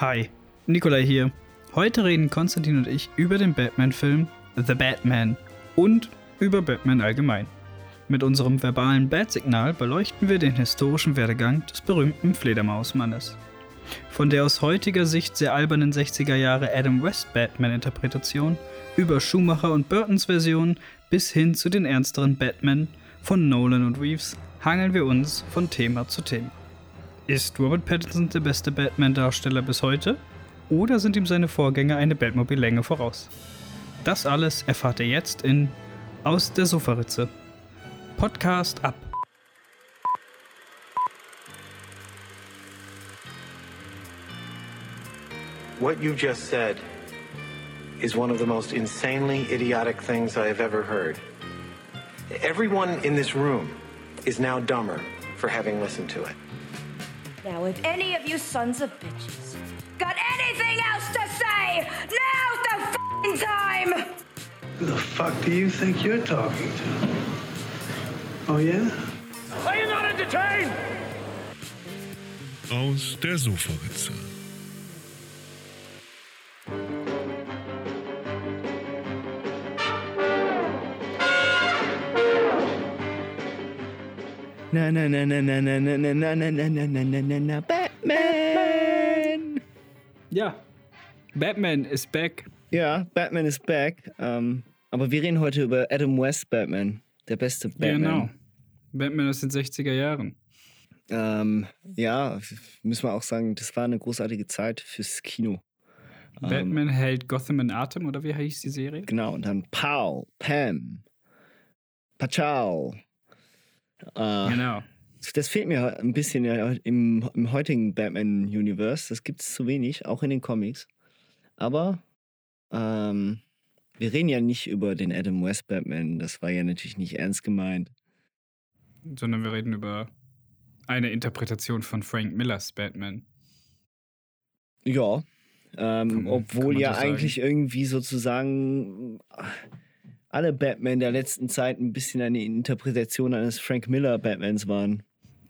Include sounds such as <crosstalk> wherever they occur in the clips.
Hi, Nikolai hier. Heute reden Konstantin und ich über den Batman-Film The Batman und über Batman allgemein. Mit unserem verbalen Bat-Signal beleuchten wir den historischen Werdegang des berühmten Fledermausmannes. Von der aus heutiger Sicht sehr albernen 60er Jahre Adam West Batman-Interpretation über Schumacher und Burtons Version bis hin zu den ernsteren Batman von Nolan und Reeves hangeln wir uns von Thema zu Thema. Ist Robert Pattinson der beste Batman-Darsteller bis heute? Oder sind ihm seine Vorgänger eine Batmobile-Länge voraus? Das alles erfahrt ihr jetzt in Aus der Sofaritze. Podcast ab. What you just said is one of the most insanely idiotic things I have ever heard. Everyone in this room is now dumber for having listened to it. Now, if any of you sons of bitches got anything else to say, now's the f***ing time! Who the fuck do you think you're talking to? Oh, yeah? Are you not entertained? Aus der Sofaritze. Na na na na na na na na na na na na na na na na Batman! Ja, Batman is back. Ja, Batman is back. Ähm, aber wir reden heute über Adam West Batman. Der beste Batman. Genau. Batman aus den 60er Jahren. Ähm, ja, müssen wir auch sagen, das war eine großartige Zeit fürs Kino. Batman hält Gotham in Atem, oder wie hieß die Serie? Genau, und dann Pow, Pam, Pachau. Äh, Genau. Das fehlt mir ein bisschen im, im heutigen Batman-Universe. Das gibt es zu wenig, auch in den Comics. Aber ähm, wir reden ja nicht über den Adam West Batman. Das war ja natürlich nicht ernst gemeint. Sondern wir reden über eine Interpretation von Frank Millers Batman. Ja. Ähm, man- obwohl ja eigentlich irgendwie sozusagen alle Batman der letzten Zeit ein bisschen eine Interpretation eines Frank Miller Batmans waren.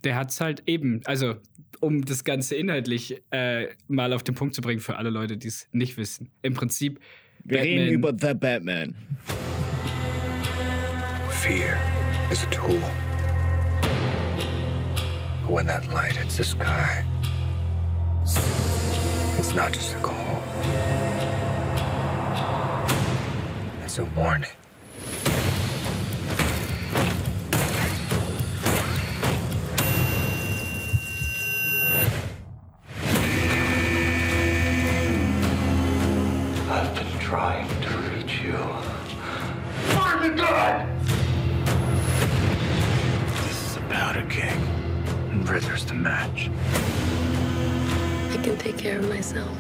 Der hat's halt eben, also um das Ganze inhaltlich äh, mal auf den Punkt zu bringen für alle Leute, die es nicht wissen. Im Prinzip, Wir Batman, reden über The Batman. Fear is a tool. But when that light hits the sky, it's not just a call, it's a warning. Trying to reach you. This is a powder keg, and Ritter's the match. I can take care of myself.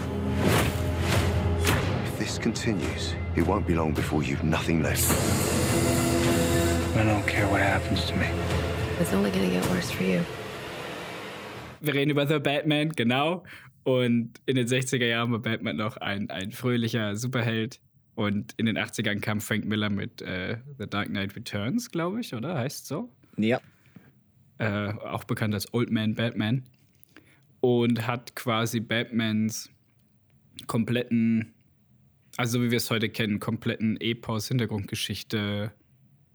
If this continues, it won't be long before you've nothing left. I don't care what happens to me. It's only gonna get worse for you. wir reden über The Batman, genau. Und in den 60er Jahren war Batman noch ein, ein fröhlicher Superheld. Und in den 80ern kam Frank Miller mit äh, The Dark Knight Returns, glaube ich, oder? Heißt so? Ja. äh, auch bekannt als Old Man Batman, und hat quasi Batmans kompletten, also so wie wir es heute kennen, kompletten Epos, Hintergrundgeschichte,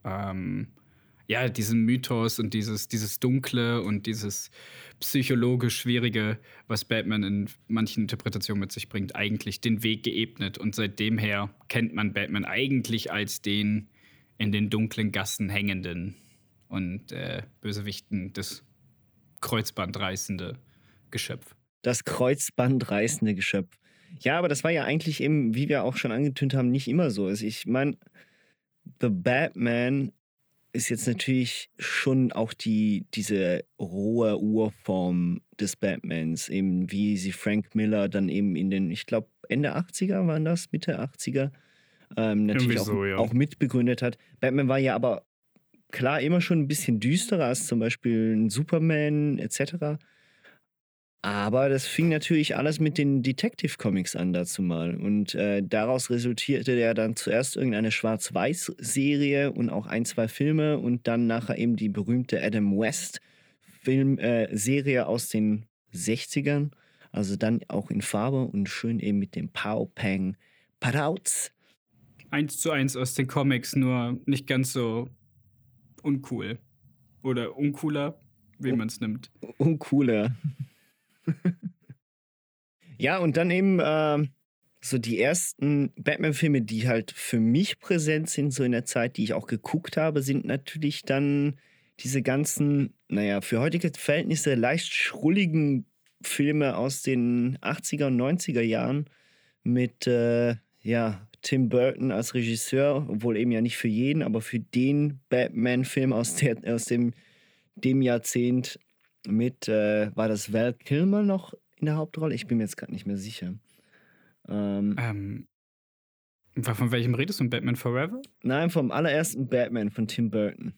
ähm, ja, diesen Mythos und dieses, dieses Dunkle und dieses psychologisch Schwierige, was Batman in manchen Interpretationen mit sich bringt, eigentlich den Weg geebnet. Und seitdem her kennt man Batman eigentlich als den in den dunklen Gassen hängenden und äh, Bösewichten das kreuzbandreißende Geschöpf. Das kreuzbandreißende Geschöpf. Ja, aber das war ja eigentlich eben, wie wir auch schon angetönt haben, nicht immer so. Also ich meine, The Batman ist jetzt natürlich schon auch die, diese rohe Urform des Batmans, eben wie sie Frank Miller dann eben in den, ich glaube, Ende 80er waren das, Mitte 80er, ähm, natürlich auch, so, ja. auch mitbegründet hat. Batman war ja aber klar immer schon ein bisschen düsterer als zum Beispiel ein Superman etc. Aber das fing natürlich alles mit den Detective Comics an dazu mal. Und äh, daraus resultierte ja dann zuerst irgendeine Schwarz-Weiß-Serie und auch ein, zwei Filme und dann nachher eben die berühmte Adam West Film, äh, aus den 60ern. Also dann auch in Farbe und schön eben mit dem Pow Pang Parauts. Eins zu eins aus den Comics, nur nicht ganz so uncool. Oder uncooler, wie man es nimmt. Uncooler. <laughs> ja, und dann eben äh, so die ersten Batman-Filme, die halt für mich präsent sind, so in der Zeit, die ich auch geguckt habe, sind natürlich dann diese ganzen, naja, für heutige Verhältnisse leicht schrulligen Filme aus den 80er und 90er Jahren mit, äh, ja, Tim Burton als Regisseur, obwohl eben ja nicht für jeden, aber für den Batman-Film aus, aus dem, dem Jahrzehnt mit, äh, war das Val Kilmer noch in der Hauptrolle? Ich bin mir jetzt gerade nicht mehr sicher. Ähm, ähm, von welchem redest du? Batman Forever? Nein, vom allerersten Batman von Tim Burton.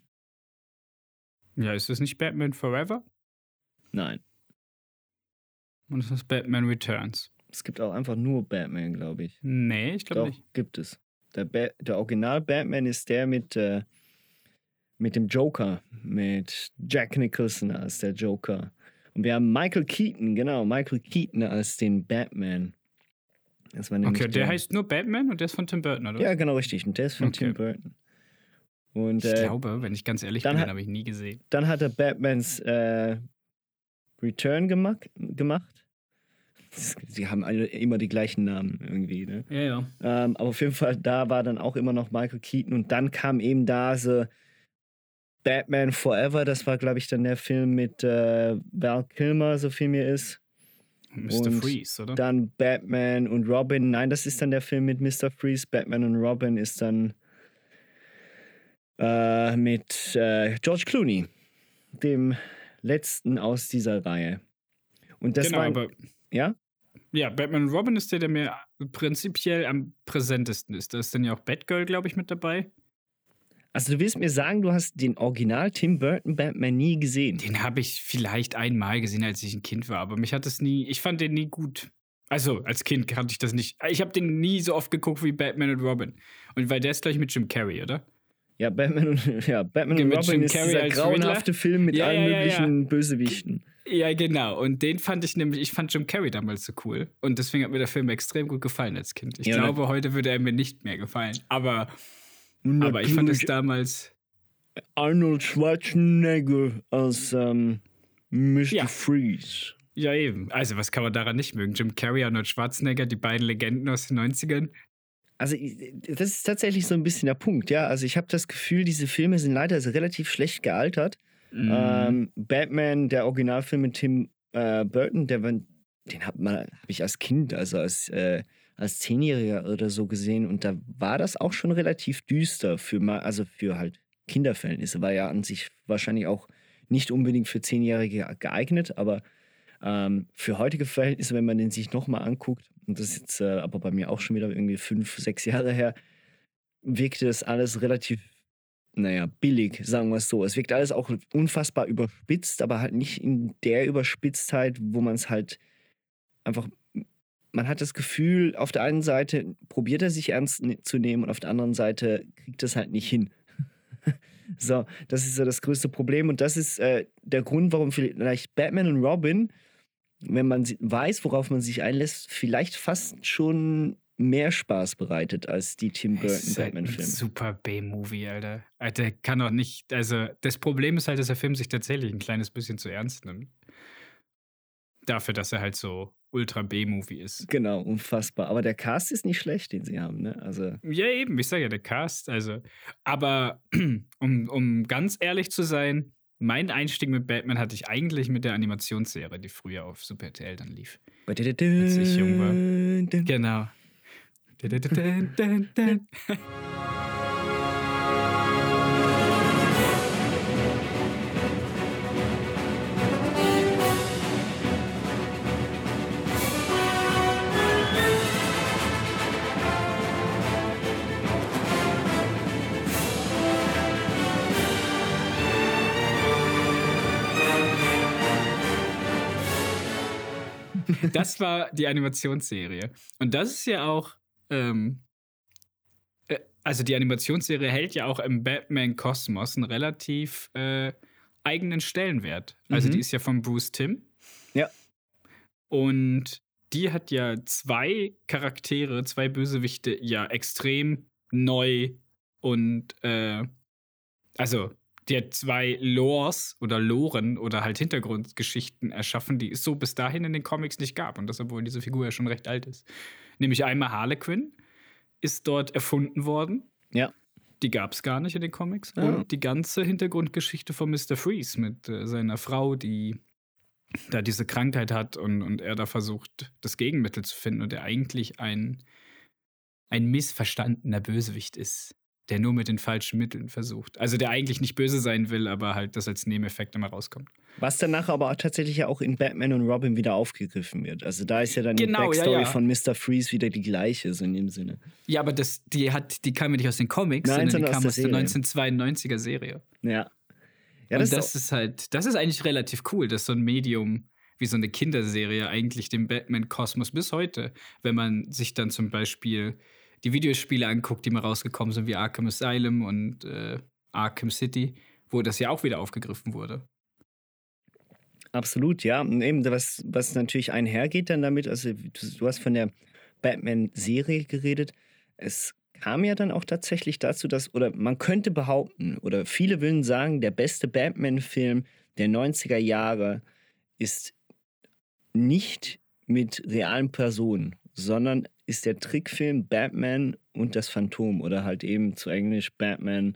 Ja, ist das nicht Batman Forever? Nein. Und es ist Batman Returns. Es gibt auch einfach nur Batman, glaube ich. Nee, ich glaube nicht. gibt es. Der, ba der Original Batman ist der mit, äh, mit dem Joker, mit Jack Nicholson als der Joker. Und wir haben Michael Keaton, genau, Michael Keaton als den Batman. Das war okay, der, der, heißt nur Batman und der ist von Tim Burton, oder? Ja, genau, richtig. Und der ist von okay. Tim Burton. Und, ich äh, glaube, wenn ich ganz ehrlich bin, den habe ich nie gesehen. Dann hat er Batmans äh, Return gemacht. gemacht. Sie haben alle immer die gleichen Namen irgendwie. Ne? Ja, ja. Ähm, aber auf jeden Fall, da war dann auch immer noch Michael Keaton und dann kam eben da so Batman Forever. Das war, glaube ich, dann der Film mit äh, Val Kilmer, so viel mir ist. Mr. Und Freeze, oder? Dann Batman und Robin. Nein, das ist dann der Film mit Mr. Freeze. Batman und Robin ist dann äh, mit äh, George Clooney, dem letzten aus dieser Reihe. Und das genau, war, aber ja? Ja, Batman und Robin ist der, der mir prinzipiell am präsentesten ist. Da ist dann ja auch Batgirl, glaube ich, mit dabei. Also du willst mir sagen, du hast den Original Tim Burton Batman nie gesehen? Den habe ich vielleicht einmal gesehen, als ich ein Kind war, aber mich hat es nie, ich fand den nie gut. Also, als Kind kannte ich das nicht. Ich habe den nie so oft geguckt wie Batman und Robin. Und weil der ist gleich mit Jim Carrey, oder? Ja, Batman und, <laughs> ja, Batman und Robin ist dieser grauenhafte Riddler. Film mit ja, allen ja, möglichen ja. Bösewichten. Ja, genau. Und den fand ich nämlich, ich fand Jim Carrey damals so cool. Und deswegen hat mir der Film extrem gut gefallen als Kind. Ich glaube, ne? heute würde er mir nicht mehr gefallen. Aber, aber ich fand es damals. Arnold Schwarzenegger als ähm, Mr. Freeze. Ja, eben. Also, was kann man daran nicht mögen? Jim Carrey, Arnold Schwarzenegger, die beiden Legenden aus den 90ern. Also, das ist tatsächlich so ein bisschen der Punkt, ja. Also, ich habe das Gefühl, diese Filme sind leider relativ schlecht gealtert. Mhm. Ähm, Batman, der Originalfilm mit Tim äh, Burton, der, den habe hab ich als Kind, also als, äh, als Zehnjähriger oder so gesehen. Und da war das auch schon relativ düster für mal, also für halt Kinderverhältnisse. War ja an sich wahrscheinlich auch nicht unbedingt für Zehnjährige geeignet, aber ähm, für heutige Verhältnisse, wenn man den sich nochmal anguckt, und das ist jetzt äh, aber bei mir auch schon wieder irgendwie fünf, sechs Jahre her, wirkte das alles relativ naja, billig, sagen wir es so. Es wirkt alles auch unfassbar überspitzt, aber halt nicht in der Überspitztheit, wo man es halt einfach. Man hat das Gefühl, auf der einen Seite probiert er sich ernst ne-, zu nehmen und auf der anderen Seite kriegt es halt nicht hin. <laughs> so, das ist so das größte Problem und das ist äh, der Grund, warum vielleicht Batman und Robin, wenn man weiß, worauf man sich einlässt, vielleicht fast schon mehr Spaß bereitet als die Tim Burton Batman-Filme. Halt super B-Movie, Alter. Alter, kann doch nicht. Also, das Problem ist halt, dass der Film sich tatsächlich ein kleines bisschen zu ernst nimmt. Dafür, dass er halt so ultra B-Movie ist. Genau, unfassbar. Aber der Cast ist nicht schlecht, den sie haben, ne? Also. Ja, eben, ich sage ja, der Cast, also. Aber <clears throat> um, um ganz ehrlich zu sein, mein Einstieg mit Batman hatte ich eigentlich mit der Animationsserie, die früher auf Super RTL dann lief. Als ich jung war. Genau. <laughs> <laughs> <laughs> Das war die Animationsserie. Und das ist ja auch ähm, äh, also die Animationsserie hält ja auch im Batman-Kosmos einen relativ äh, eigenen Stellenwert. Also mhm. die ist ja von Bruce Timm. Ja. Und die hat ja zwei Charaktere, zwei Bösewichte ja extrem neu und äh, also die hat zwei Lores oder Loren oder halt Hintergrundgeschichten erschaffen, die es so bis dahin in den Comics nicht gab. Und das, obwohl diese Figur ja schon recht alt ist. Nämlich einmal Harlequin ist dort erfunden worden. Ja. Die gab es gar nicht in den Comics. Ja. Und die ganze Hintergrundgeschichte von Mr. Freeze mit äh, seiner Frau, die da diese Krankheit hat und, und er da versucht, das Gegenmittel zu finden und er eigentlich ein, ein missverstandener Bösewicht ist, der nur mit den falschen Mitteln versucht. Also der eigentlich nicht böse sein will, aber halt das als Nebeneffekt immer rauskommt. Was danach aber auch tatsächlich ja auch in Batman und Robin wieder aufgegriffen wird. Also da ist ja dann Genau, die ja, Backstory ja. von Mr. Freeze wieder die gleiche, so in dem Sinne. Ja, aber das, die, hat, die kam ja nicht aus den Comics, Nein, sondern die sondern kam aus der der Serie. 1992er Serie. Ja. Ja, und das, das ist ist halt, das ist eigentlich relativ cool, dass so ein Medium wie so eine Kinderserie eigentlich den Batman-Kosmos bis heute, wenn man sich dann zum Beispiel die Videospiele anguckt, die mal rausgekommen sind, wie Arkham Asylum und äh, Arkham City, wo das ja auch wieder aufgegriffen wurde. Absolut, ja. Und eben, was, was natürlich einhergeht dann damit, also du, du hast von der Batman-Serie geredet. Es kam ja dann auch tatsächlich dazu, dass, oder man könnte behaupten, oder viele würden sagen, der beste Batman-Film der 90er Jahre ist nicht mit realen Personen, sondern ist der Trickfilm Batman und das Phantom oder halt eben zu Englisch Batman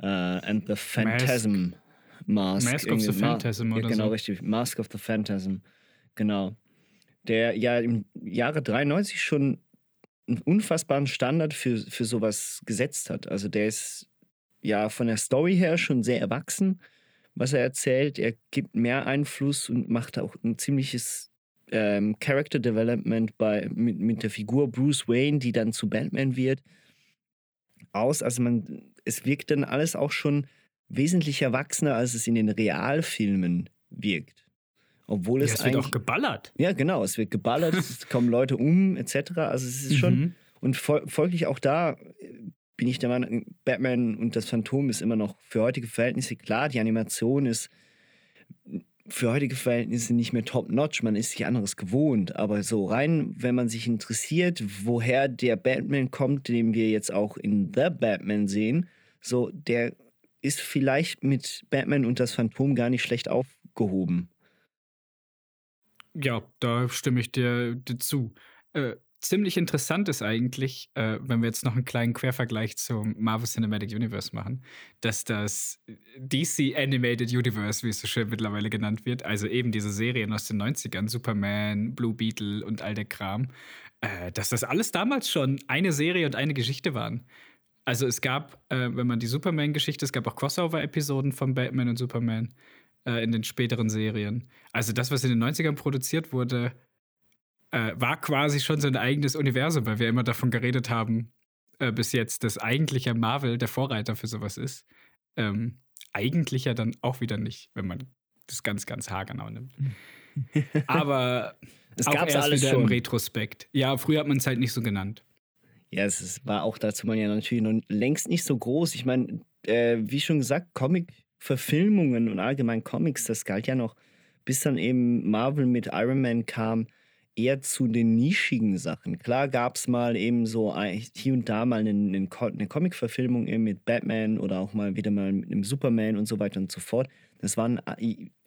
äh, and the Phantasm Mask. Mask of the Irgendwie Ma- Phantasm ja, oder Genau, so. richtig. Mask of the Phantasm. Genau. Der ja im Jahre 93 schon einen unfassbaren Standard für, für sowas gesetzt hat. Also der ist ja von der Story her schon sehr erwachsen, was er erzählt. Er gibt mehr Einfluss und macht auch ein ziemliches ähm, Character Development bei, mit, mit der Figur Bruce Wayne, die dann zu Batman wird, aus. Also man, es wirkt dann alles auch schon wesentlich erwachsener, als es in den Realfilmen wirkt. Obwohl es Ja, es wird eigentlich auch geballert. ja, genau. Es wird geballert, <laughs> es kommen Leute um, etc. Also es ist schon. Mhm. Und fol folglich auch da äh, bin ich der Meinung, Batman und das Phantom ist immer noch für heutige Verhältnisse klar. Die Animation ist für heutige Verhältnisse nicht mehr top-notch. Man ist sich anderes gewohnt. Aber so rein, wenn man sich interessiert, woher der Batman kommt, den wir jetzt auch in The Batman sehen, so der ist vielleicht mit Batman und das Phantom gar nicht schlecht aufgehoben. Ja, da stimme ich dir, dir zu. Äh, ziemlich interessant ist eigentlich, äh, wenn wir jetzt noch einen kleinen Quervergleich zum Marvel Cinematic Universe machen, dass das DC Animated Universe, wie es so schön mittlerweile genannt wird, also eben diese Serien aus den 90ern, Superman, Blue Beetle und all der Kram, äh, dass das alles damals schon eine Serie und eine Geschichte waren. Also es gab, äh, wenn man die Superman-Geschichte, es gab auch Crossover-Episoden von Batman und Superman äh, in den späteren Serien. Also das, was in den 90ern produziert wurde, äh, war quasi schon so ein eigenes Universum, weil wir immer davon geredet haben, äh, bis jetzt, dass eigentlich ja Marvel der Vorreiter für sowas ist. Ähm, eigentlich ja dann auch wieder nicht, wenn man das ganz, ganz haargenau nimmt. <laughs> Aber Es gab's erst alles wieder schon. im Retrospekt. Ja, früher hat man es halt nicht so genannt. Ja, es ist, war auch dazu man ja natürlich noch längst nicht so groß. Ich meine, äh, wie schon gesagt, Comic-Verfilmungen und allgemein Comics, das galt ja noch, bis dann eben Marvel mit Iron Man kam, eher zu den nischigen Sachen. Klar gab es mal eben so hier und da mal eine, eine, Co- eine Comic-Verfilmung mit Batman oder auch mal wieder mal mit einem Superman und so weiter und so fort. Das waren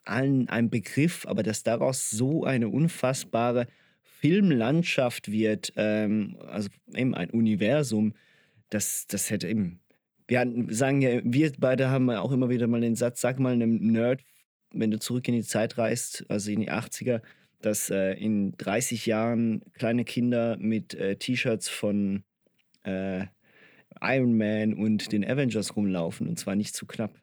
allen ein Begriff, aber dass daraus so eine unfassbare Filmlandschaft wird, ähm, also eben ein Universum, das, das hätte eben. Wir sagen ja, wir beide haben auch immer wieder mal den Satz, sag mal einem Nerd, wenn du zurück in die Zeit reist, also in die 80er, dass äh, in 30 Jahren kleine Kinder mit äh, T-Shirts von äh, Iron Man und den Avengers rumlaufen und zwar nicht zu knapp.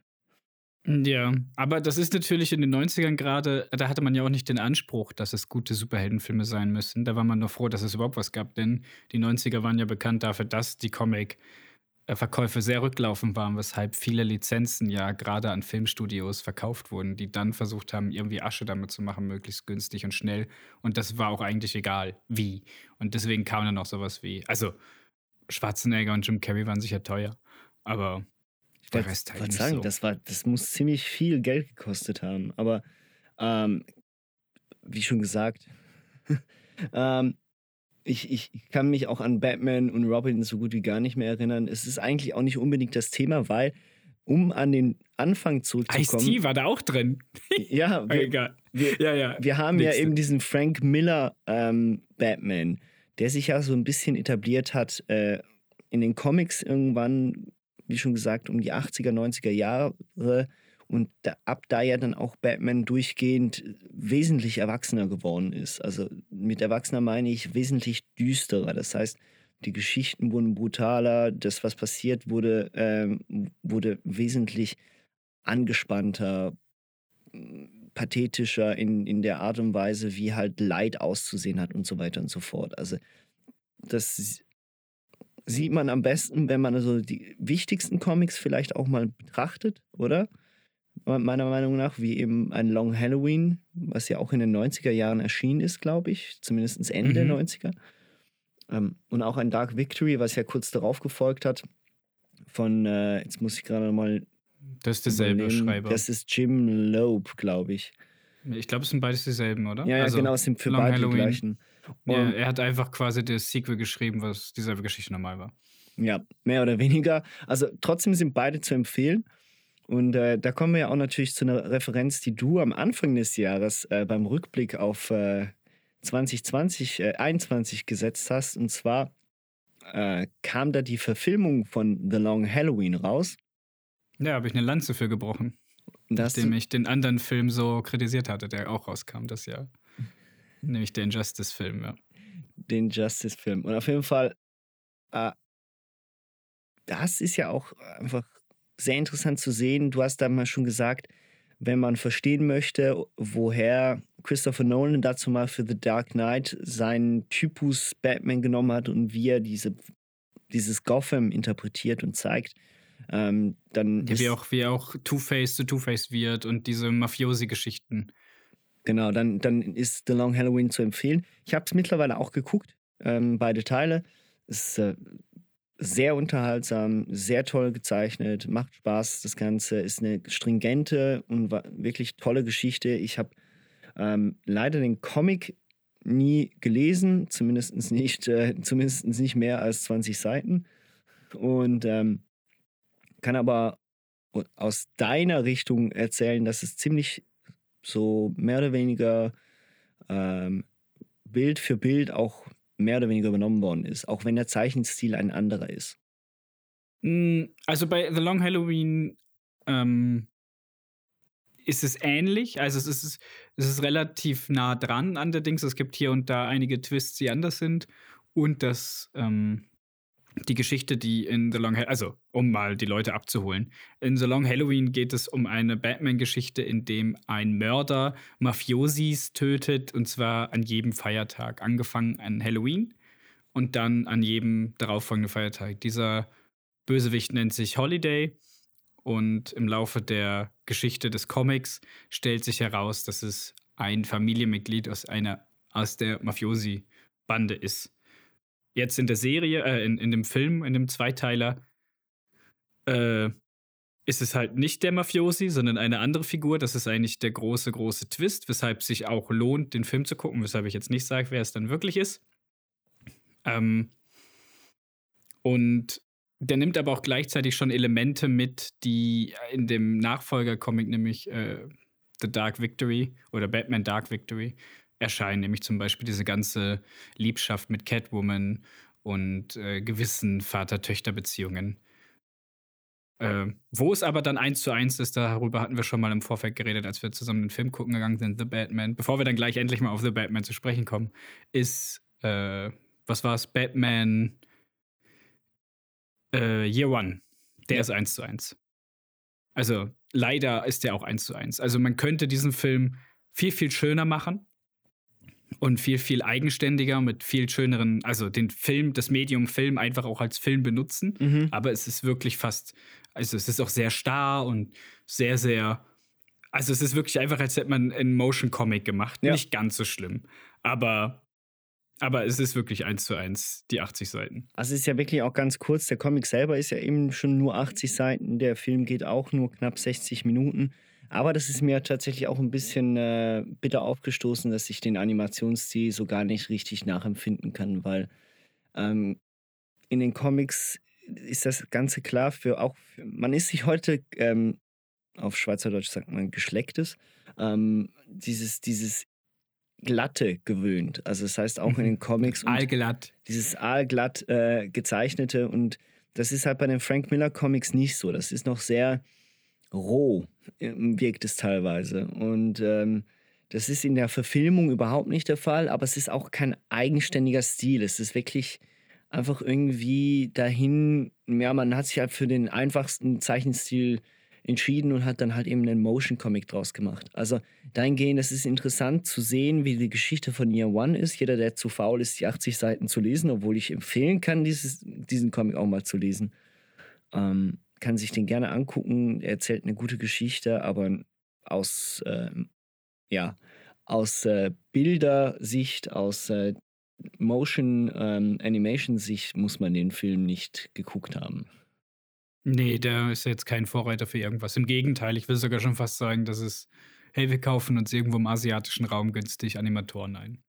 Ja, aber das ist natürlich in den 90ern gerade, da hatte man ja auch nicht den Anspruch, dass es gute Superheldenfilme sein müssen. Da war man nur froh, dass es überhaupt was gab, denn die 90er waren ja bekannt dafür, dass die Comic-Verkäufe sehr rücklaufend waren, weshalb viele Lizenzen ja gerade an Filmstudios verkauft wurden, die dann versucht haben, irgendwie Asche damit zu machen, möglichst günstig und schnell. Und das war auch eigentlich egal, wie. Und deswegen kam dann auch sowas wie, also Schwarzenegger und Jim Carrey waren sicher teuer, aber Ich der Rest halt nicht sagen, so. das, war, das muss ziemlich viel Geld gekostet haben. Aber ähm, wie schon gesagt, <laughs> ähm, ich, ich kann mich auch an Batman und Robin so gut wie gar nicht mehr erinnern. Es ist eigentlich auch nicht unbedingt das Thema, weil, um an den Anfang zurückzukommen. Ice-T war da auch drin. Ja, <laughs> wir, Egal. wir, Ja, ja. wir haben ja Nächste. eben diesen Frank Miller ähm, Batman, der sich ja so ein bisschen etabliert hat äh, in den Comics irgendwann, wie schon gesagt, um die 80er, 90er Jahre. Und da, ab da ja dann auch Batman durchgehend wesentlich erwachsener geworden ist. Also mit erwachsener meine ich wesentlich düsterer. Das heißt, die Geschichten wurden brutaler, das, was passiert, wurde, ähm, wurde wesentlich angespannter, pathetischer in, in der Art und Weise, wie halt Leid auszusehen hat und so weiter und so fort. Also das sieht man am besten, wenn man also die wichtigsten Comics vielleicht auch mal betrachtet, oder? Meiner Meinung nach, wie eben ein Long Halloween, was ja auch in den 90er Jahren erschienen ist, glaube ich, zumindest Ende der Mhm. 90er. Ähm, und auch ein Dark Victory, was ja kurz darauf gefolgt hat, von, äh, jetzt muss ich gerade mal Das ist derselbe überlegen. Schreiber. Das ist Jim Loeb, glaube ich. ich glaube, es sind beides dieselben, oder? Ja, ja Also, genau, es sind für Long beide die gleichen. Ja, er hat einfach quasi das Sequel geschrieben, was dieselbe Geschichte normal war. Ja, mehr oder weniger. Also trotzdem sind beide zu empfehlen. Und äh, da kommen wir ja auch natürlich zu einer Referenz, die du am Anfang des Jahres äh, beim Rückblick auf äh, 2020, äh, 21 gesetzt hast. Und zwar äh, kam da die Verfilmung von The Long Halloween raus. Ja, habe ich eine Lanze für gebrochen, Und da hast nachdem ich den anderen Film so kritisiert hatte, der auch rauskam das Jahr. Nämlich den Justice-Film, ja. den Justice-Film. Und auf jeden Fall, äh, das ist ja auch einfach sehr interessant zu sehen. Du hast da mal schon gesagt, wenn man verstehen möchte, woher Christopher Nolan dazu mal für The Dark Knight seinen Typus Batman genommen hat und wie er diese, dieses Gotham interpretiert und zeigt, ähm, dann Ja, wie auch, wie auch Two-Face zu Two-Face wird und diese Mafiosi-Geschichten. Genau, dann, dann ist The Long Halloween zu empfehlen. Ich habe es mittlerweile auch geguckt, ähm, beide Teile. Es ist äh, sehr unterhaltsam, sehr toll gezeichnet, macht Spaß. Das Ganze ist eine stringente und wirklich tolle Geschichte. Ich habe ähm, leider den Comic nie gelesen, zumindest nicht, äh, zumindest nicht mehr als 20 Seiten. Und ähm, kann aber aus deiner Richtung erzählen, dass es ziemlich so mehr oder weniger ähm, Bild für Bild auch mehr oder weniger übernommen worden ist, auch wenn der Zeichenstil ein anderer ist. Mm, Also bei The Long Halloween ähm, ist es ähnlich. Also es ist, es ist relativ nah dran an der Dings. Es gibt hier und da einige Twists, die anders sind. Und das, ähm, die Geschichte, die in The Long Halloween, also um mal die Leute abzuholen. In The Long Halloween geht es um eine Batman-Geschichte, in dem ein Mörder Mafiosis tötet und zwar an jedem Feiertag. Angefangen an Halloween und dann an jedem darauffolgenden Feiertag. Dieser Bösewicht nennt sich Holiday und im Laufe der Geschichte des Comics stellt sich heraus, dass es ein Familienmitglied aus einer aus der Mafiosi-Bande ist. Jetzt in der Serie, äh, in, in dem Film, in dem Zweiteiler, äh, ist es halt nicht der Mafiosi, sondern eine andere Figur. Das ist eigentlich der große, große Twist, weshalb sich auch lohnt, den Film zu gucken, weshalb ich jetzt nicht sage, wer es dann wirklich ist. Ähm, und der nimmt aber auch gleichzeitig schon Elemente mit, die in dem Nachfolger-Comic, nämlich äh, The Dark Victory oder Batman Dark Victory, erscheinen. Nämlich zum Beispiel diese ganze Liebschaft mit Catwoman und äh, gewissen Vater-Töchter-Beziehungen. Äh, wo es aber dann eins zu eins ist, darüber hatten wir schon mal im Vorfeld geredet, als wir zusammen den Film gucken gegangen sind, The Batman. Bevor wir dann gleich endlich mal auf The Batman zu sprechen kommen, ist, äh, was war es, Batman äh, Year One. Der Ja. ist eins zu eins. Also leider ist der auch eins zu eins. Also man könnte diesen Film viel, viel schöner machen und viel, viel eigenständiger mit viel schöneren, also den Film, das Medium Film einfach auch als Film benutzen. Mhm. Aber es ist wirklich fast, also es ist auch sehr starr und sehr, sehr, also es ist wirklich einfach, als hätte man einen Motion Comic gemacht. Ja. Nicht ganz so schlimm. Aber, aber es ist wirklich eins zu eins, die 80 Seiten. Also es ist ja wirklich auch ganz kurz. Der Comic selber ist ja eben schon nur 80 Seiten. Der Film geht auch nur knapp 60 Minuten. Aber das ist mir tatsächlich auch ein bisschen äh, bitter aufgestoßen, dass ich den Animationsstil so gar nicht richtig nachempfinden kann, weil ähm, in den Comics ist das Ganze klar für auch, für, man ist sich heute, ähm, auf Schweizerdeutsch sagt man geschlecktes, ähm, dieses, dieses Glatte gewöhnt. Also das heißt auch in den Comics. Aalglatt. Dieses Aalglatt äh, gezeichnete und das ist halt bei den Frank Miller Comics nicht so. Das ist noch sehr roh, wirkt es teilweise. Und ähm, das ist in der Verfilmung überhaupt nicht der Fall, aber es ist auch kein eigenständiger Stil. Es ist wirklich einfach irgendwie dahin, ja, man hat sich halt für den einfachsten Zeichenstil entschieden und hat dann halt eben einen Motion Comic draus gemacht. Also dahingehend, es ist interessant zu sehen, wie die Geschichte von Year One ist. Jeder, der zu faul ist, die 80 Seiten zu lesen, obwohl ich empfehlen kann, dieses, diesen Comic auch mal zu lesen, ähm, kann sich den gerne angucken. Er erzählt eine gute Geschichte, aber aus, äh, ja, aus äh, Bildersicht, aus äh, Motion ähm, Animation Sicht muss man den Film nicht geguckt haben. Nee, der ist jetzt kein Vorreiter für irgendwas. Im Gegenteil, ich will sogar schon fast sagen, dass es, hey, wir kaufen uns irgendwo im asiatischen Raum günstig Animatoren ein.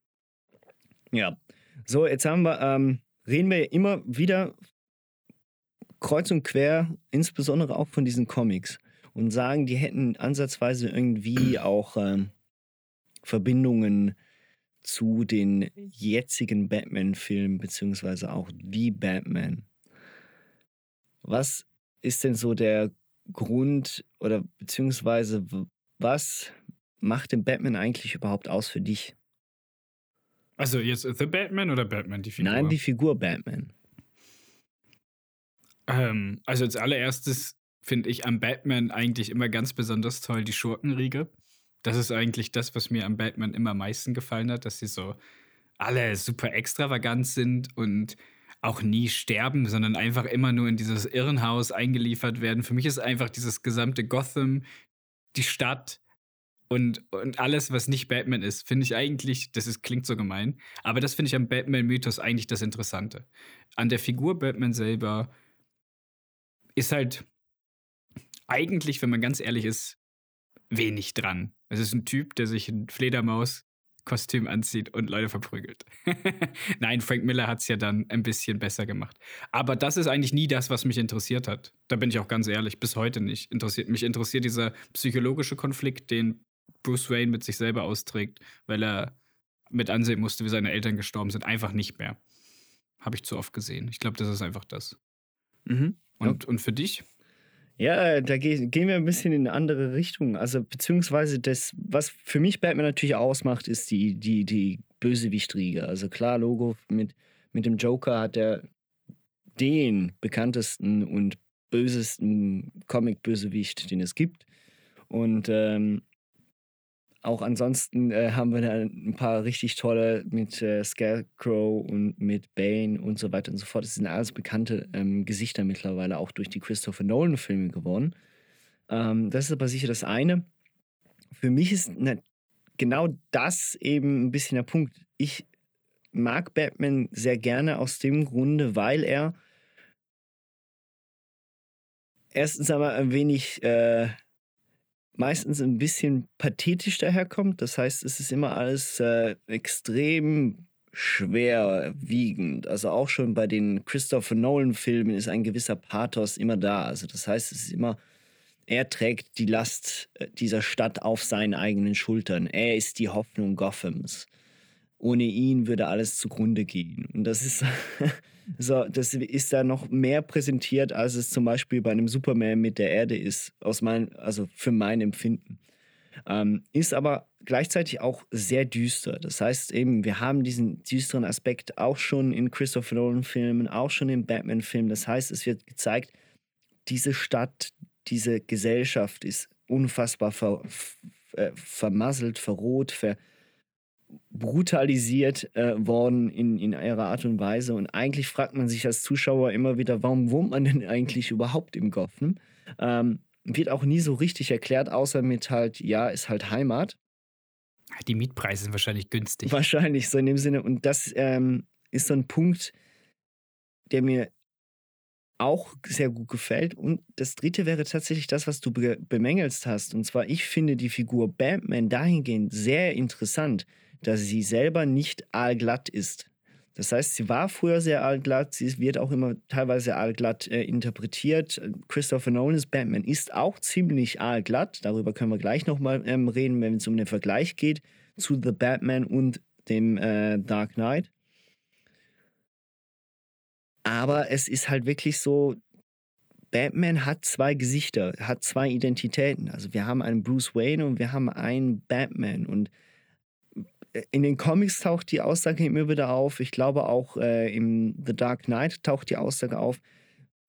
Ja. So, jetzt haben wir, ähm, reden wir immer wieder kreuz und quer, insbesondere auch von diesen Comics und sagen, die hätten ansatzweise irgendwie auch ähm, Verbindungen zu den jetzigen Batman-Filmen, beziehungsweise auch wie Batman. Was ist denn so der Grund oder beziehungsweise was macht den Batman eigentlich überhaupt aus für dich? Also jetzt The Batman oder Batman, die Figur? Nein, die Figur Batman. Ähm, also als allererstes finde ich am Batman eigentlich immer ganz besonders toll die Schurkenriege. Das ist eigentlich das, was mir am Batman immer am meisten gefallen hat, dass sie so alle super extravagant sind und auch nie sterben, sondern einfach immer nur in dieses Irrenhaus eingeliefert werden. Für mich ist einfach dieses gesamte Gotham, die Stadt und, und alles, was nicht Batman ist, finde ich eigentlich, das ist, klingt so gemein, aber das finde ich am Batman-Mythos eigentlich das Interessante. An der Figur Batman selber ist halt eigentlich, wenn man ganz ehrlich ist, wenig dran. Es ist ein Typ, der sich ein Fledermaus-Kostüm anzieht und Leute verprügelt. <laughs> Nein, Frank Miller hat es ja dann ein bisschen besser gemacht. Aber das ist eigentlich nie das, was mich interessiert hat. Da bin ich auch ganz ehrlich, bis heute nicht. Interessiert, mich interessiert dieser psychologische Konflikt, den Bruce Wayne mit sich selber austrägt, weil er mit ansehen musste, wie seine Eltern gestorben sind, einfach nicht mehr. Habe ich zu oft gesehen. Ich glaube, das ist einfach das. Mhm. Und, und für dich? Ja, da gehen wir ein bisschen in eine andere Richtung. Also, beziehungsweise das, was für mich Batman natürlich ausmacht, ist die, die, die Bösewichtriege. Also klar, Logo mit, mit dem Joker hat er den bekanntesten und bösesten Comic-Bösewicht, den es gibt. Und ähm, auch ansonsten äh, haben wir da ein paar richtig tolle mit äh, Scarecrow und mit Bane und so weiter und so fort. Das sind alles bekannte ähm, Gesichter mittlerweile, auch durch die Christopher Nolan-Filme geworden. Ähm, das ist aber sicher das eine. Für mich ist ne, genau das eben ein bisschen der Punkt. Ich mag Batman sehr gerne aus dem Grunde, weil er erstens einmal ein wenig äh, meistens ein bisschen pathetisch daherkommt. Das heißt, es ist immer alles äh, extrem schwerwiegend. Also auch schon bei den Christopher Nolan-Filmen ist ein gewisser Pathos immer da. Also das heißt, es ist immer, er trägt die Last äh, dieser Stadt auf seinen eigenen Schultern. Er ist die Hoffnung Gothams. Ohne ihn würde alles zugrunde gehen. Und das ist <laughs> So, das ist da noch mehr präsentiert, als es zum Beispiel bei einem Superman mit der Erde ist, aus mein, also für mein Empfinden. Ähm, ist aber gleichzeitig auch sehr düster. Das heißt eben, wir haben diesen düsteren Aspekt auch schon in Christopher Nolan-Filmen, auch schon in Batman-Filmen. Das heißt, es wird gezeigt, diese Stadt, diese Gesellschaft ist unfassbar ver, ver, vermasselt, verroht, ver, brutalisiert äh, worden in, in ihrer Art und Weise. Und eigentlich fragt man sich als Zuschauer immer wieder, warum wohnt man denn <laughs> eigentlich überhaupt im Gotham? Ähm, wird auch nie so richtig erklärt, außer mit halt, ja, ist halt Heimat. Die Mietpreise sind wahrscheinlich günstig. Wahrscheinlich so in dem Sinne. Und das ähm, ist so ein Punkt, der mir auch sehr gut gefällt. Und das dritte wäre tatsächlich das, was du be bemängelst hast. Und zwar, ich finde die Figur Batman dahingehend sehr interessant, dass sie selber nicht aalglatt ist. Das heißt, sie war früher sehr aalglatt, sie wird auch immer teilweise aalglatt äh, interpretiert. Christopher Nolans Batman ist auch ziemlich aalglatt. Darüber können wir gleich nochmal ähm, reden, wenn es um den Vergleich geht zu The Batman und dem äh, Dark Knight. Aber es ist halt wirklich so, Batman hat zwei Gesichter, hat zwei Identitäten. Also wir haben einen Bruce Wayne und wir haben einen Batman. Und in den Comics taucht die Aussage immer wieder auf. Ich glaube auch äh, im The Dark Knight taucht die Aussage auf.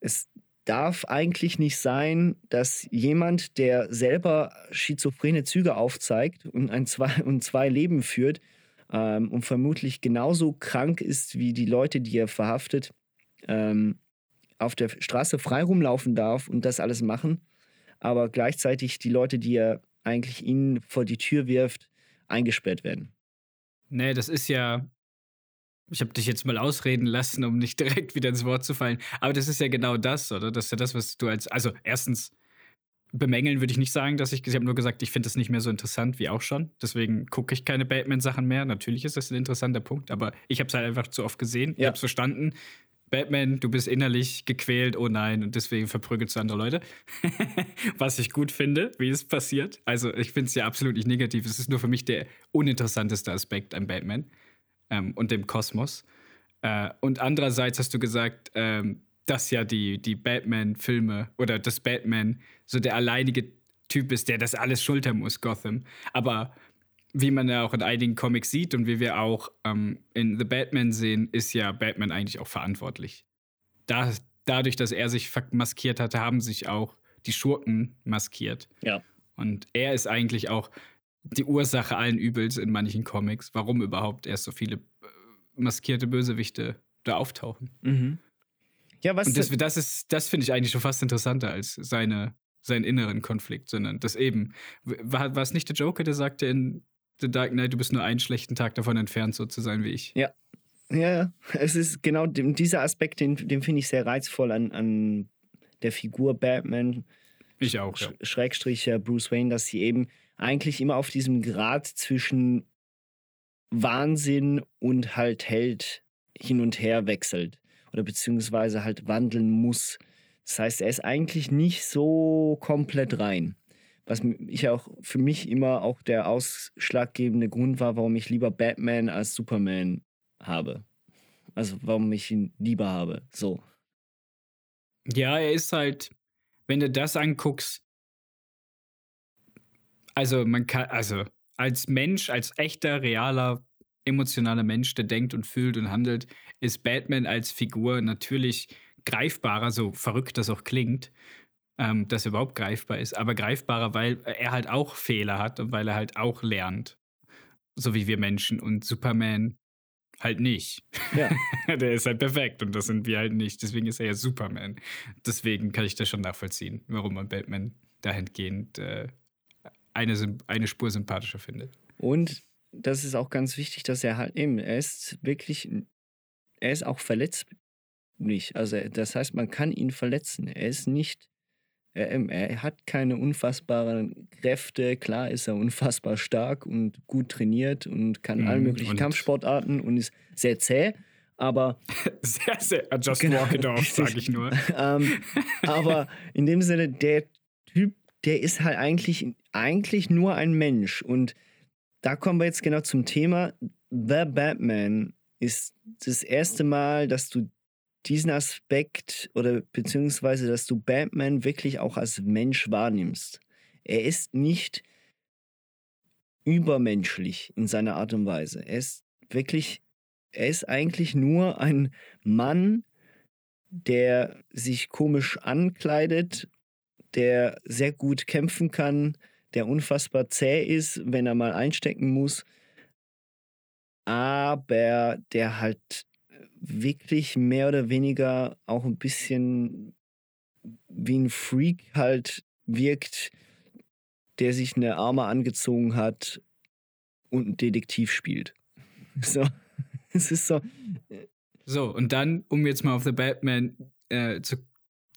Es darf eigentlich nicht sein, dass jemand, der selber schizophrene Züge aufzeigt und, ein zwei, <laughs> und zwei Leben führt ähm, und vermutlich genauso krank ist wie die Leute, die er verhaftet, ähm, auf der Straße frei rumlaufen darf und das alles machen, aber gleichzeitig die Leute, die er eigentlich ihnen vor die Tür wirft, eingesperrt werden. Nee, das ist ja. Ich habe dich jetzt mal ausreden lassen, um nicht <laughs> direkt wieder ins Wort zu fallen. Aber das ist ja genau das, oder? Das ist ja das, was du als. Also, erstens, bemängeln würde ich nicht sagen, dass ich. Ich habe nur gesagt, ich finde es nicht mehr so interessant wie auch schon. Deswegen gucke ich keine Batman-Sachen mehr. Natürlich ist das ein interessanter Punkt, aber ich habe es halt einfach zu oft gesehen. Ja. Ich habe es verstanden. Batman, du bist innerlich gequält, oh nein, und deswegen verprügelst du andere Leute. <laughs> Was ich gut finde, wie es passiert. Also, ich finde es ja absolut nicht negativ. Es ist nur für mich der uninteressanteste Aspekt an Batman ähm, und dem Kosmos. Äh, und andererseits hast du gesagt, ähm, dass ja die, die Batman-Filme oder das Batman so der alleinige Typ ist, der das alles schultern muss, Gotham. Aber wie man ja auch in einigen Comics sieht und wie wir auch ähm, in The Batman sehen, ist ja Batman eigentlich auch verantwortlich. Da, dadurch, dass er sich maskiert hatte, haben sich auch die Schurken maskiert. Ja. Und er ist eigentlich auch die Ursache allen Übels in manchen Comics, warum überhaupt erst so viele äh, maskierte Bösewichte da auftauchen. Mhm. Ja, was Und das, das ist, das finde ich eigentlich schon fast interessanter als seine, seinen inneren Konflikt, sondern das eben, war, war es nicht der Joker, der sagte in The Dark Knight, du bist nur einen schlechten Tag davon entfernt, so zu sein wie ich. Ja. Ja, es ist genau dieser Aspekt, den, den finde ich sehr reizvoll an, an der Figur Batman. Ich auch. Ja. Schrägstrich äh, Bruce Wayne, dass sie eben eigentlich immer auf diesem Grad zwischen Wahnsinn und halt Held hin und her wechselt. Oder beziehungsweise halt wandeln muss. Das heißt, er ist eigentlich nicht so komplett rein was ich auch für mich immer auch der ausschlaggebende Grund war, warum ich lieber Batman als Superman habe. Also warum ich ihn lieber habe. So. Ja, er ist halt, wenn du das anguckst, also man kann, also als Mensch, als echter, realer, emotionaler Mensch, der denkt und fühlt und handelt, ist Batman als Figur natürlich greifbarer, so verrückt das auch klingt, ähm, das überhaupt greifbar ist, aber greifbarer, weil er halt auch Fehler hat und weil er halt auch lernt. So wie wir Menschen und Superman halt nicht. Ja. <laughs> Der ist halt perfekt und das sind wir halt nicht. Deswegen ist er ja Superman. Deswegen kann ich das schon nachvollziehen, warum man Batman dahingehend äh, eine, eine Spur sympathischer findet. Und das ist auch ganz wichtig, dass er halt eben, er ist wirklich, er ist auch verletzlich. Also das heißt, man kann ihn verletzen. Er ist nicht er, ähm, er hat keine unfassbaren Kräfte. Klar ist er unfassbar stark und gut trainiert und kann mhm. alle möglichen Kampfsportarten und ist sehr zäh. Aber. <laughs> Sehr, sehr. Just genau, walk it off, sag ich nur. <laughs> ähm, aber in dem Sinne, der Typ, der ist halt eigentlich, eigentlich nur ein Mensch. Und da kommen wir jetzt genau zum Thema. The Batman ist das erste Mal, dass du diesen Aspekt oder beziehungsweise, dass du Batman wirklich auch als Mensch wahrnimmst. Er ist nicht übermenschlich in seiner Art und Weise. Er ist wirklich, er ist eigentlich nur ein Mann, der sich komisch ankleidet, der sehr gut kämpfen kann, der unfassbar zäh ist, wenn er mal einstecken muss, aber der halt wirklich mehr oder weniger auch ein bisschen wie ein Freak halt wirkt, der sich eine Arme angezogen hat und einen Detektiv spielt. <laughs> So, es ist so. So, und dann, um jetzt mal auf The Batman äh, zu,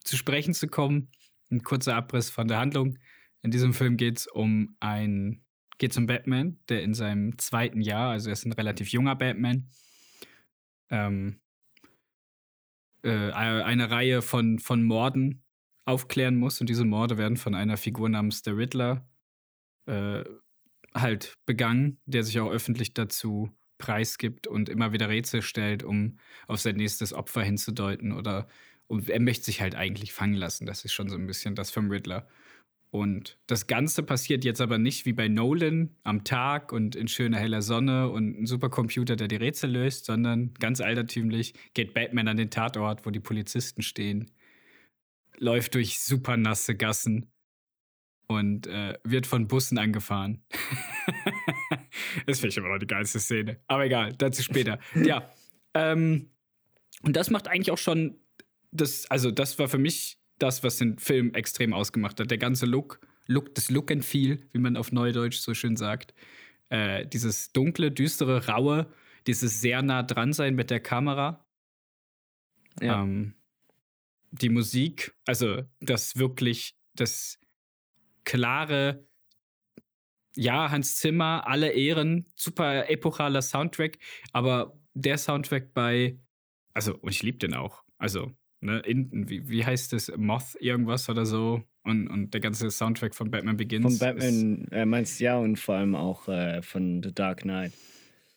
zu sprechen zu kommen, ein kurzer Abriss von der Handlung. In diesem Film geht es um ein, geht um Batman, der in seinem zweiten Jahr, also er ist ein relativ junger Batman, ähm, äh, eine Reihe von, von Morden aufklären muss. Und diese Morde werden von einer Figur namens der Riddler äh, halt begangen, der sich auch öffentlich dazu preisgibt und immer wieder Rätsel stellt, um auf sein nächstes Opfer hinzudeuten oder und er möchte sich halt eigentlich fangen lassen. Das ist schon so ein bisschen das vom Riddler. Und das Ganze passiert jetzt aber nicht wie bei Nolan am Tag und in schöner heller Sonne und ein Supercomputer, der die Rätsel löst, sondern ganz altertümlich geht Batman an den Tatort, wo die Polizisten stehen, läuft durch super nasse Gassen und äh, wird von Bussen angefahren. <laughs> das finde ich immer noch die geilste Szene. Aber egal, dazu später. <laughs> ja. Ähm, und das macht eigentlich auch schon das, also das war für mich das, was den Film extrem ausgemacht hat. Der ganze Look, Look, das Look and Feel, wie man auf Neudeutsch so schön sagt. Äh, dieses dunkle, düstere, raue, dieses sehr nah dran sein mit der Kamera. Ja. Ähm, die Musik, also das wirklich, das klare, ja, Hans Zimmer, alle Ehren, super epochaler Soundtrack, aber der Soundtrack bei, also, und ich liebe den auch. Also, ne, in, wie, wie heißt das, Moth irgendwas oder so? Und, und der ganze Soundtrack von Batman Begins. Von Batman, äh, meinst ja, und vor allem auch äh, von The Dark Knight.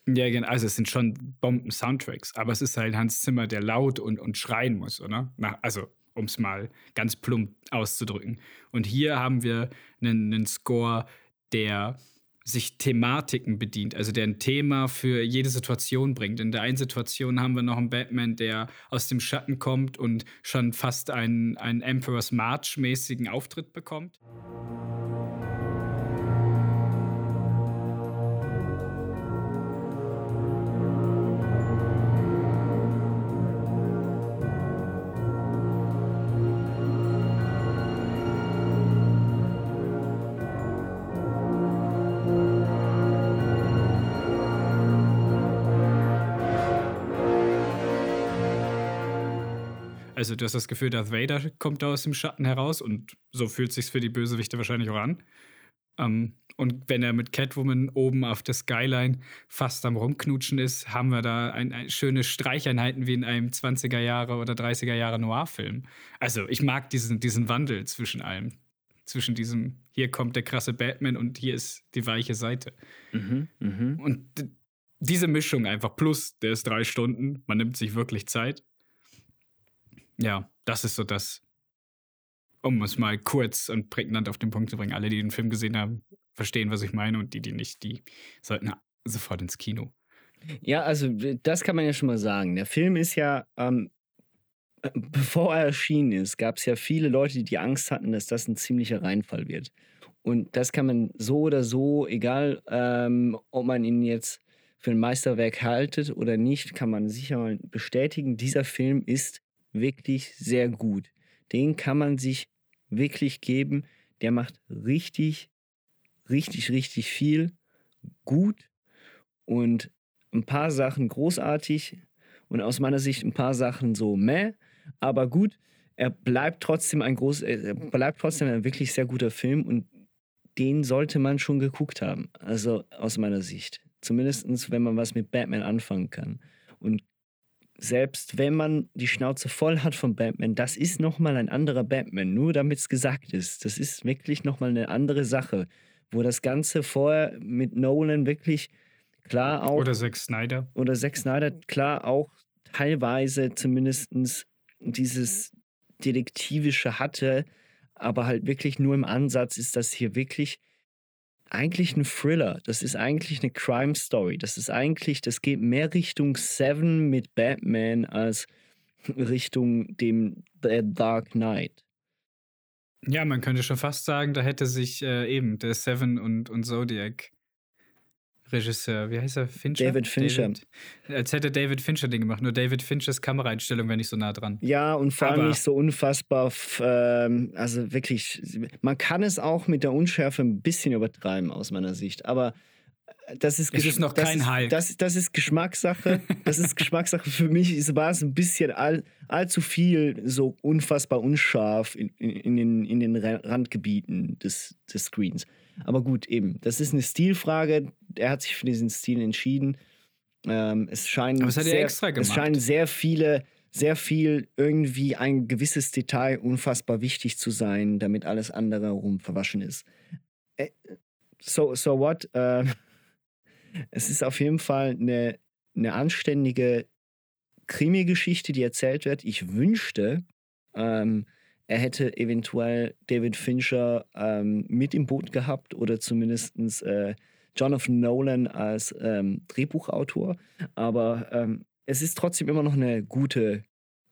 Ja, genau. Also es sind schon Bomben-Soundtracks, aber es ist halt Hans Zimmer, der laut und, und schreien muss, oder? Na, also, um es mal ganz plump auszudrücken. Und hier haben wir einen, einen Score, der sich Thematiken bedient, also der ein Thema für jede Situation bringt. In der einen Situation haben wir noch einen Batman, der aus dem Schatten kommt und schon fast einen, einen Emperor's March-mäßigen Auftritt bekommt. Also du hast das Gefühl, Darth Vader kommt da aus dem Schatten heraus und so fühlt sich für die Bösewichte wahrscheinlich auch an. Ähm, und wenn er mit Catwoman oben auf der Skyline fast am Rumknutschen ist, haben wir da ein, ein schöne Streicheinheiten wie in einem 20er Jahre oder 30er Jahre Noir-Film. Also ich mag diesen, diesen Wandel zwischen allem. Zwischen diesem, hier kommt der krasse Batman und hier ist die weiche Seite. Mhm, mh. Und diese Mischung einfach, plus der ist drei Stunden, man nimmt sich wirklich Zeit ja, das ist so das, um es mal kurz und prägnant auf den Punkt zu bringen. Alle, die den Film gesehen haben, verstehen, was ich meine und die, die nicht, die sollten sofort ins Kino. Ja, also das kann man ja schon mal sagen. Der Film ist ja, ähm, bevor er erschienen ist, gab es ja viele Leute, die Angst hatten, dass das ein ziemlicher Reinfall wird. Und das kann man so oder so, egal ähm, ob man ihn jetzt für ein Meisterwerk haltet oder nicht, kann man sicher mal bestätigen, dieser Film ist wirklich sehr gut. Den kann man sich wirklich geben. Der macht richtig, richtig, richtig viel gut und ein paar Sachen großartig und aus meiner Sicht ein paar Sachen so meh, aber gut. Er bleibt trotzdem ein groß, er bleibt trotzdem ein wirklich sehr guter Film und den sollte man schon geguckt haben. Also aus meiner Sicht. Zumindest wenn man was mit Batman anfangen kann. Und selbst wenn man die Schnauze voll hat von Batman, das ist nochmal ein anderer Batman, nur damit es gesagt ist. Das ist wirklich nochmal eine andere Sache, wo das Ganze vorher mit Nolan wirklich klar auch. Oder Zack Snyder. Oder Zack Snyder, klar auch teilweise zumindest dieses Detektivische hatte, aber halt wirklich nur im Ansatz ist das hier wirklich eigentlich ein Thriller. Das ist eigentlich eine Crime Story. Das ist eigentlich, das geht mehr Richtung Seven mit Batman als <laughs> Richtung dem The Dark Knight. Ja, man könnte schon fast sagen, da hätte sich äh, eben der Seven und, und Zodiac Regisseur, wie heißt er? Fincher? David Fincher. David, als hätte David Fincher den gemacht, nur David Finchers Kameraeinstellung wäre nicht so nah dran. Ja, und vor allem nicht so unfassbar, ähm, also wirklich, man kann es auch mit der Unschärfe ein bisschen übertreiben aus meiner Sicht, aber das ist, Es ist noch das kein ist, Hulk. Das, das ist Geschmackssache. Das ist Geschmackssache. Für mich war es ein bisschen all, allzu viel so unfassbar unscharf in, in, in, den, in den Ra- Randgebieten des, des Screens. Aber gut, eben. Das ist eine Stilfrage. Er hat sich für diesen Stil entschieden. Ähm, es scheinen Aber das hat er sehr, extra Es gemacht. scheinen sehr viele, sehr viel irgendwie ein gewisses Detail unfassbar wichtig zu sein, damit alles andere rum verwaschen ist. Äh, So, so what? Äh, <laughs> es ist auf jeden Fall eine, eine anständige Krimi-Geschichte, die erzählt wird. Ich wünschte, ähm, er hätte eventuell David Fincher ähm, mit im Boot gehabt oder zumindest äh, Jonathan Nolan als ähm, Drehbuchautor. Aber ähm, es ist trotzdem immer noch eine gute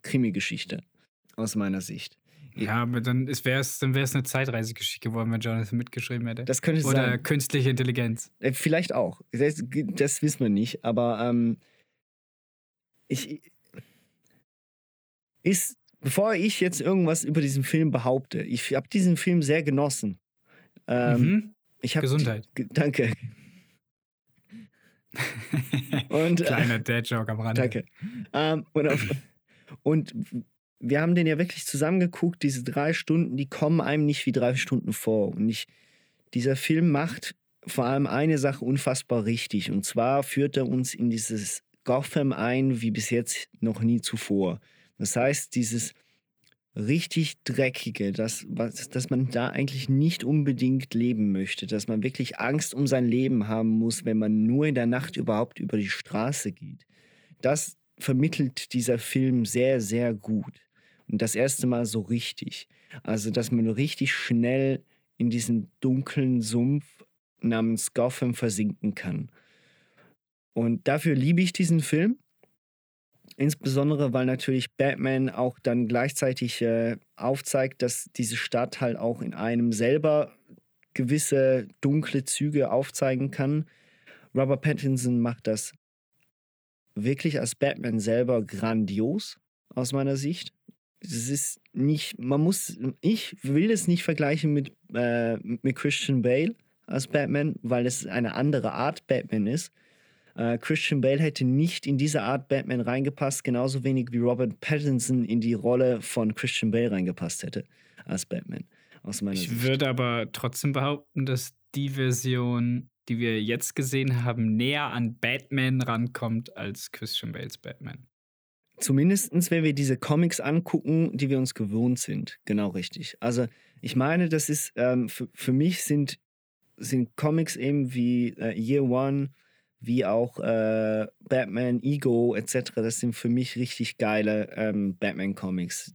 Krimi-Geschichte aus meiner Sicht. Ja, aber dann wäre es dann wär's eine Zeitreisegeschichte geworden, wenn Jonathan mitgeschrieben hätte. Das könnte Oder sein. künstliche Intelligenz. Äh, Vielleicht auch. Das, das wissen wir nicht. Aber ähm, ich ist, bevor ich jetzt irgendwas über diesen Film behaupte, ich habe diesen Film sehr genossen. Ähm, mhm. ich Gesundheit. Die, danke. <laughs> Und, äh, Kleiner Dad-Joke am Rande. Danke. Ähm, und, auf, und wir haben den ja wirklich zusammengeguckt. Diese drei Stunden, die kommen einem nicht wie drei Stunden vor. Und ich, dieser Film macht vor allem eine Sache unfassbar richtig. Und zwar führt er uns in dieses Gotham ein, wie bis jetzt noch nie zuvor. Das heißt, dieses richtig dreckige, das, was, dass man da eigentlich nicht unbedingt leben möchte, dass man wirklich Angst um sein Leben haben muss, wenn man nur in der Nacht überhaupt über die Straße geht. Das vermittelt dieser Film sehr, sehr gut. Und das erste Mal so richtig. Also, dass man richtig schnell in diesen dunklen Sumpf namens Gotham versinken kann. Und dafür liebe ich diesen Film. Insbesondere, weil natürlich Batman auch dann gleichzeitig äh, aufzeigt, dass diese Stadt halt auch in einem selber gewisse dunkle Züge aufzeigen kann. Robert Pattinson macht das wirklich als Batman selber grandios, aus meiner Sicht. Es ist nicht, man muss, ich will es nicht vergleichen mit, äh, mit Christian Bale als Batman, weil es eine andere Art Batman ist. Äh, Christian Bale hätte nicht in diese Art Batman reingepasst, genauso wenig wie Robert Pattinson in die Rolle von Christian Bale reingepasst hätte als Batman. Aus meiner Ich Sicht. würde aber trotzdem behaupten, dass die Version, die wir jetzt gesehen haben, näher an Batman rankommt als Christian Bales Batman. Zumindestens, wenn wir diese Comics angucken, die wir uns gewohnt sind. Genau richtig. Also ich meine, das ist, ähm, für, für mich sind, sind Comics eben wie äh, Year One, wie auch äh, Batman, Ego etc. Das sind für mich richtig geile ähm, Batman-Comics,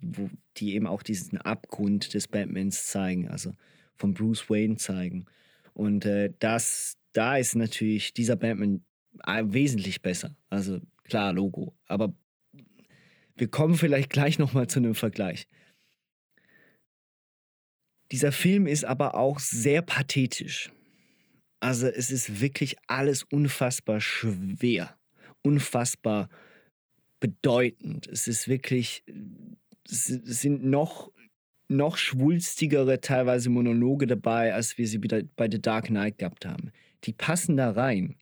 die eben auch diesen Abgrund des Batmans zeigen, also von Bruce Wayne zeigen. Und äh, das, da ist natürlich dieser Batman äh, wesentlich besser. Also klar, Logo. Aber wir kommen vielleicht gleich nochmal zu einem Vergleich. Dieser Film ist aber auch sehr pathetisch. Also es ist wirklich alles unfassbar schwer, unfassbar bedeutend. Es ist wirklich, es sind noch, noch schwulstigere teilweise Monologe dabei, als wir sie bei The Dark Knight gehabt haben. Die passen da rein.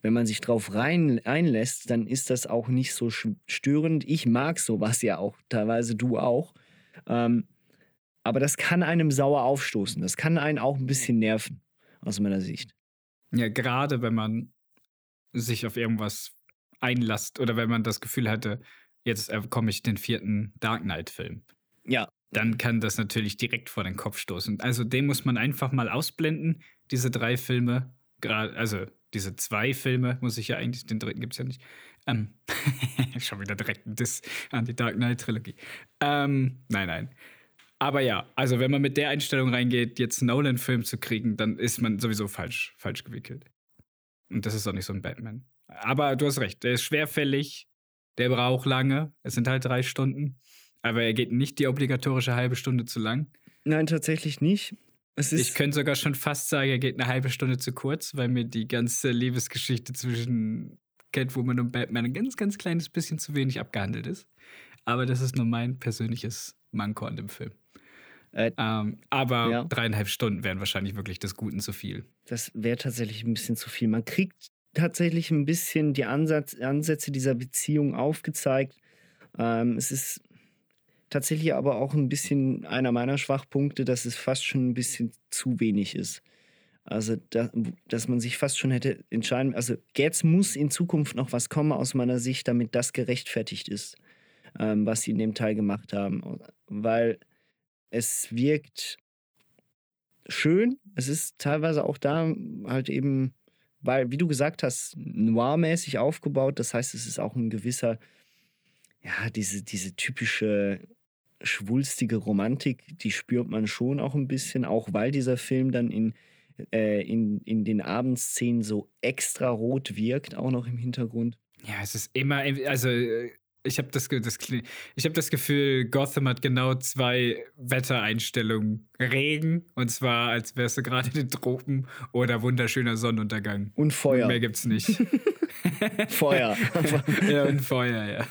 Wenn man sich drauf rein einlässt, dann ist das auch nicht so störend. Ich mag sowas ja auch, teilweise du auch. Ähm, aber das kann einem sauer aufstoßen. Das kann einen auch ein bisschen nerven, aus meiner Sicht. Ja, gerade wenn man sich auf irgendwas einlasst oder wenn man das Gefühl hatte, jetzt komme ich den vierten Dark Knight-Film. Ja. Dann kann das natürlich direkt vor den Kopf stoßen. Also den muss man einfach mal ausblenden, diese drei Filme. Gerade, also diese zwei Filme muss ich ja eigentlich, den dritten gibt es ja nicht. Ähm, <laughs> schon wieder direkt ein Diss an die Dark Knight-Trilogie. Ähm, nein, nein. Aber ja, also wenn man mit der Einstellung reingeht, jetzt einen Nolan-Film zu kriegen, dann ist man sowieso falsch, falsch gewickelt. Und das ist auch nicht so ein Batman. Aber du hast recht, der ist schwerfällig, der braucht lange. Es sind halt drei Stunden. Aber er geht nicht die obligatorische halbe Stunde zu lang. Nein, tatsächlich nicht. Ich könnte sogar schon fast sagen, er geht eine halbe Stunde zu kurz, weil mir die ganze Liebesgeschichte zwischen Catwoman und Batman ein ganz, ganz kleines bisschen zu wenig abgehandelt ist. Aber das ist nur mein persönliches Manko an dem Film. Äh, ähm, aber ja. dreieinhalb Stunden wären wahrscheinlich wirklich des Guten zu viel. Das wäre tatsächlich ein bisschen zu viel. Man kriegt tatsächlich ein bisschen die Ansatz, Ansätze dieser Beziehung aufgezeigt. Ähm, es ist tatsächlich aber auch ein bisschen einer meiner Schwachpunkte, dass es fast schon ein bisschen zu wenig ist. Also, da, dass man sich fast schon hätte entscheiden, also jetzt muss in Zukunft noch was kommen aus meiner Sicht, damit das gerechtfertigt ist, ähm, was sie in dem Teil gemacht haben. Weil es wirkt schön, es ist teilweise auch da halt eben, weil, wie du gesagt hast, noirmäßig aufgebaut, das heißt, es ist auch ein gewisser, ja, diese, diese typische schwulstige Romantik, die spürt man schon auch ein bisschen, auch weil dieser Film dann in, äh, in, in den Abendszenen so extra rot wirkt, auch noch im Hintergrund. Ja, es ist immer, also ich habe das, das, ich hab das Gefühl, Gotham hat genau zwei Wettereinstellungen. Regen, und zwar als wärst du gerade in den Tropen, oder wunderschöner Sonnenuntergang. Und Feuer. Und mehr gibt's nicht. <laughs> Feuer. <laughs> ja, und Feuer, ja.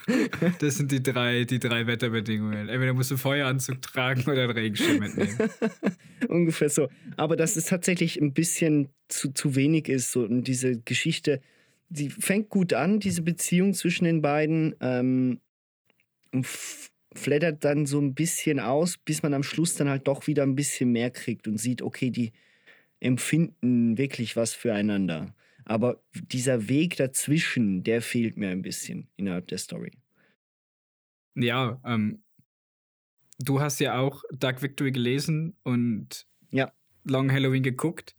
Das sind die drei, die drei Wetterbedingungen. Entweder musst du einen Feueranzug tragen oder einen Regenschirm mitnehmen. <laughs> Ungefähr so. Aber dass es tatsächlich ein bisschen zu, zu wenig ist, so und diese Geschichte die fängt gut an, diese Beziehung zwischen den beiden, ähm, und flattert dann so ein bisschen aus, bis man am Schluss dann halt doch wieder ein bisschen mehr kriegt und sieht, okay, die empfinden wirklich was füreinander. Aber dieser Weg dazwischen, der fehlt mir ein bisschen innerhalb der Story. Ja, ähm, du hast ja auch Dark Victory gelesen und ja. Long Halloween geguckt.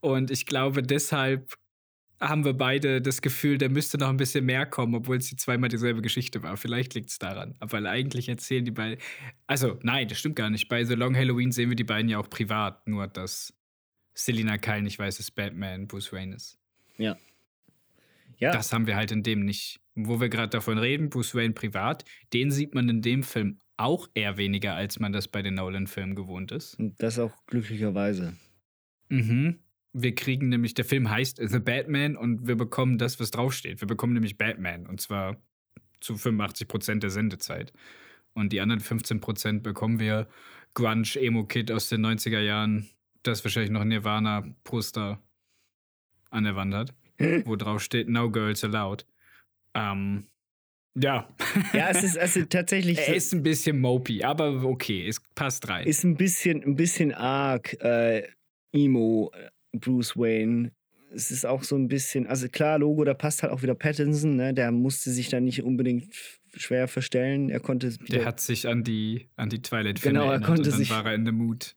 Und ich glaube, deshalb haben wir beide das Gefühl, da müsste noch ein bisschen mehr kommen, obwohl es zweimal dieselbe Geschichte war. Vielleicht liegt es daran. Aber eigentlich erzählen die beiden. Also, nein, das stimmt gar nicht. Bei The Long Halloween sehen wir die beiden ja auch privat, nur dass Selina Kyle nicht weiß, dass Batman Bruce Wayne ist. Ja. Ja. Das haben wir halt in dem nicht. Wo wir gerade davon reden, Bruce Wayne privat, den sieht man in dem Film auch eher weniger, als man das bei den Nolan-Filmen gewohnt ist. Und das auch glücklicherweise. Mhm. Wir kriegen nämlich, der Film heißt The Batman und wir bekommen das, was draufsteht. Wir bekommen nämlich Batman und zwar zu 85 Prozent der Sendezeit. Und die anderen 15 Prozent bekommen wir Grunge, Emo-Kid aus den 90er Jahren, das wahrscheinlich noch Nirvana-Poster an der Wand hat, wo drauf steht No Girls Allowed. Ähm, ja. Ja, es ist also tatsächlich. <laughs> er ist ein bisschen mopey, aber okay, es passt rein. Ist ein bisschen, ein bisschen arg äh, Emo Bruce Wayne. Es ist auch so ein bisschen, also klar, Logo, da passt halt auch wieder Pattinson, ne? Der musste sich da nicht unbedingt schwer verstellen. Er konnte. Der hat sich an die, an die twilight genau, er konnte und dann sich, war er in the mood.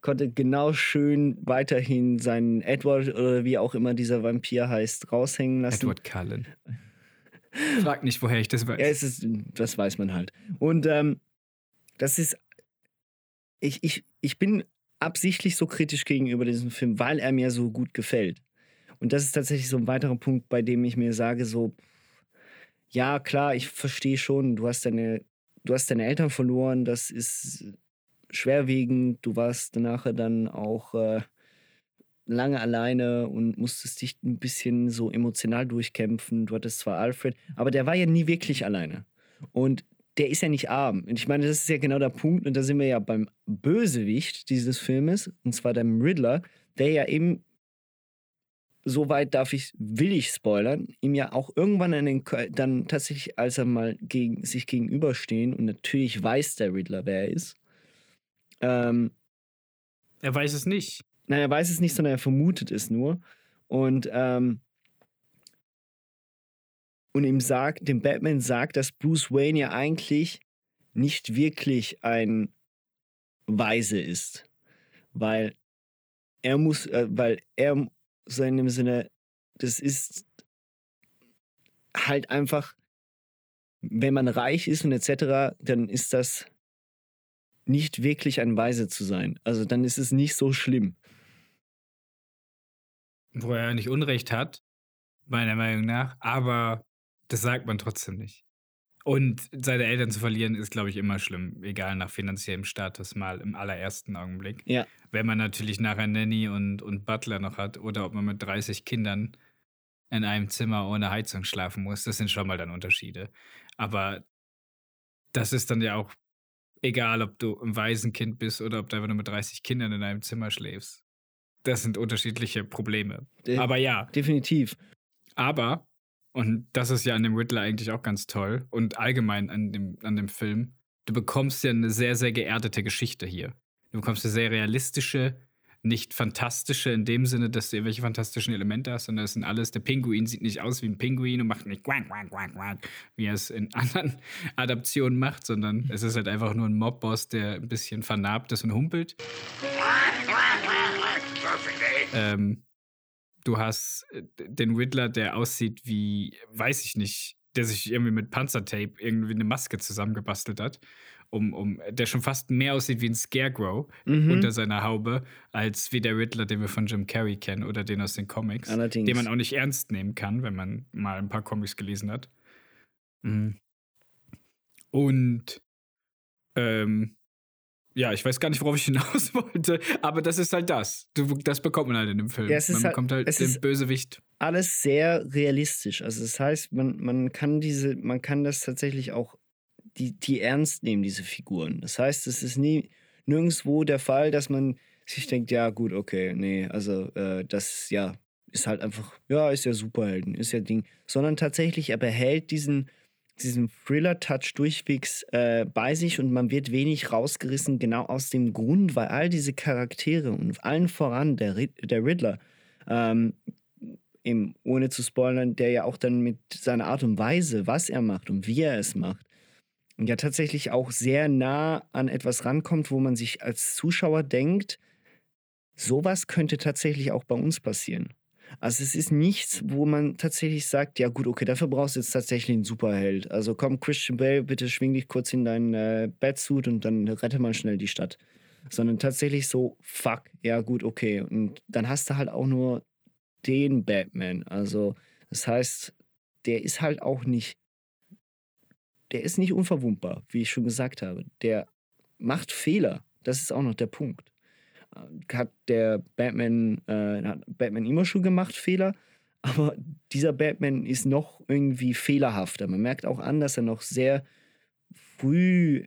Konnte genau schön weiterhin seinen Edward oder wie auch immer dieser Vampir heißt, raushängen lassen. Edward Cullen. Frag nicht, woher ich das weiß. Ja, es ist, das weiß man halt. Und ähm, das ist. Ich, ich, ich bin absichtlich so kritisch gegenüber diesem Film, weil er mir so gut gefällt. Und das ist tatsächlich so ein weiterer Punkt, bei dem ich mir sage, so, ja, klar, ich verstehe schon, du hast deine, du hast deine Eltern verloren, das ist schwerwiegend, du warst nachher dann auch äh, lange alleine und musstest dich ein bisschen so emotional durchkämpfen. Du hattest zwar Alfred, aber der war ja nie wirklich alleine. Und der ist ja nicht arm. Und ich meine, das ist ja genau der Punkt, und da sind wir ja beim Bösewicht dieses Filmes, und zwar dem Riddler, der ja eben, soweit darf ich, will ich spoilern, ihm ja auch irgendwann an den, dann tatsächlich, als er mal gegen, sich gegenüberstehen, und natürlich weiß der Riddler, wer er ist. Ähm, er weiß es nicht. Nein, er weiß es nicht, sondern er vermutet es nur. Und ähm, und ihm sagt, dem Batman sagt, dass Bruce Wayne ja eigentlich nicht wirklich ein Weise ist. Weil er muss, äh, weil er so in dem Sinne, das ist halt einfach, wenn man reich ist und etc., dann ist das nicht wirklich ein Weise zu sein. Also dann ist es nicht so schlimm. Wo er nicht Unrecht hat, meiner Meinung nach, aber das sagt man trotzdem nicht. Und seine Eltern zu verlieren ist, glaube ich, immer schlimm, egal nach finanziellem Status, mal im allerersten Augenblick. Ja. Wenn man natürlich nachher Nanny und, und Butler noch hat oder ob man mit 30 Kindern in einem Zimmer ohne Heizung schlafen muss, das sind schon mal dann Unterschiede. Aber das ist dann ja auch Egal, ob du ein Waisenkind bist oder ob du einfach nur mit 30 Kindern in einem Zimmer schläfst. Das sind unterschiedliche Probleme. De aber ja. Definitiv. Aber, und das ist ja an dem Riddler eigentlich auch ganz toll und allgemein an dem, an dem Film, du bekommst ja eine sehr, sehr geerdete Geschichte hier. Du bekommst eine sehr realistische, nicht fantastische in dem Sinne, dass du irgendwelche fantastischen Elemente hast, sondern es sind alles, der Pinguin sieht nicht aus wie ein Pinguin und macht nicht quack, quack, quack, quack, wie er es in <laughs> anderen Adaptionen macht, sondern es ist halt einfach nur ein Mobboss, der ein bisschen vernarbt ist und humpelt. ähm, du hast äh, den Riddler, der aussieht wie, weiß ich nicht, der sich irgendwie mit Panzertape irgendwie eine Maske zusammengebastelt hat um, um, der schon fast mehr aussieht wie ein Scarecrow mhm. unter seiner Haube, als wie der Riddler, den wir von Jim Carrey kennen oder den aus den Comics. Allerdings. Den man auch nicht ernst nehmen kann, wenn man mal ein paar Comics gelesen hat. Mhm. Und ähm, ja, ich weiß gar nicht, worauf ich hinaus <laughs> wollte, aber das ist halt das. Du, das bekommt man halt in dem Film. Ja, man halt, bekommt halt den Bösewicht. Alles sehr realistisch. Also das heißt, man, man kann diese, man kann das tatsächlich auch die, die ernst nehmen, diese Figuren. Das heißt, es ist nie nirgendwo der Fall, dass man sich denkt, ja, gut, okay, nee, also äh, das, ja, ist halt einfach, ja, ist ja Superhelden, ist ja Ding. Sondern tatsächlich, er behält diesen, diesen Thriller-Touch durchwegs äh, bei sich und man wird wenig rausgerissen, genau aus dem Grund, weil all diese Charaktere und allen voran der, der Riddler, ähm, eben, ohne zu spoilern, der ja auch dann mit seiner Art und Weise, was er macht und wie er es macht, ja tatsächlich auch sehr nah an etwas rankommt, wo man sich als Zuschauer denkt, sowas könnte tatsächlich auch bei uns passieren. Also es ist nichts, wo man tatsächlich sagt, ja gut, okay, dafür brauchst du jetzt tatsächlich einen Superheld. Also komm, Christian Bale, bitte schwing dich kurz in deinen äh, Batsuit und dann rette mal schnell die Stadt. Sondern tatsächlich so, fuck, ja gut, okay. Und dann hast du halt auch nur den Batman. Also das heißt, der ist halt auch nicht der ist nicht unverwundbar, wie ich schon gesagt habe. Der macht Fehler. Das ist auch noch der Punkt. Hat der Batman, äh, hat Batman immer schon gemacht, Fehler, aber dieser Batman ist noch irgendwie fehlerhafter. Man merkt auch an, dass er noch sehr früh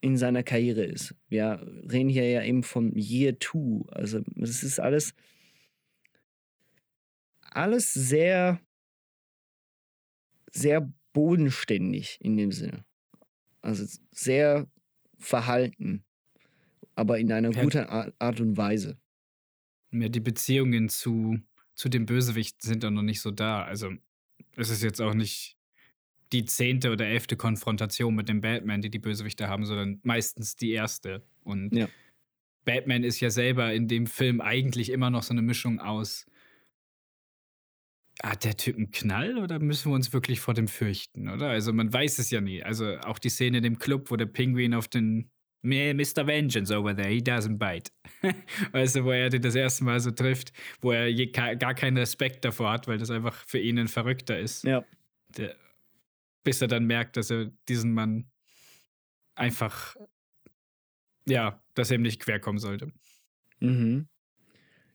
in seiner Karriere ist. Wir reden hier ja eben vom Year Two. Also es ist alles, alles sehr, sehr bodenständig in dem Sinne. Also sehr verhalten, aber in einer ja. guten Art und Weise. Ja, die Beziehungen zu, zu dem Bösewicht sind doch noch nicht so da. Also es ist jetzt auch nicht die zehnte oder elfte Konfrontation mit dem Batman, die die Bösewichte haben, sondern meistens die erste. Und ja. Batman ist ja selber in dem Film eigentlich immer noch so eine Mischung aus hat der Typ einen Knall oder müssen wir uns wirklich vor dem fürchten, oder? Also man weiß es ja nie. Also auch die Szene in dem Club, wo der Pinguin auf den Mr. Vengeance over there, he doesn't bite. <laughs> weißt du, wo er den das erste Mal so trifft, wo er je, gar keinen Respekt davor hat, weil das einfach für ihn ein Verrückter ist. Ja. Der, bis er dann merkt, dass er diesen Mann einfach, ja, dass er ihm nicht querkommen sollte. Mhm.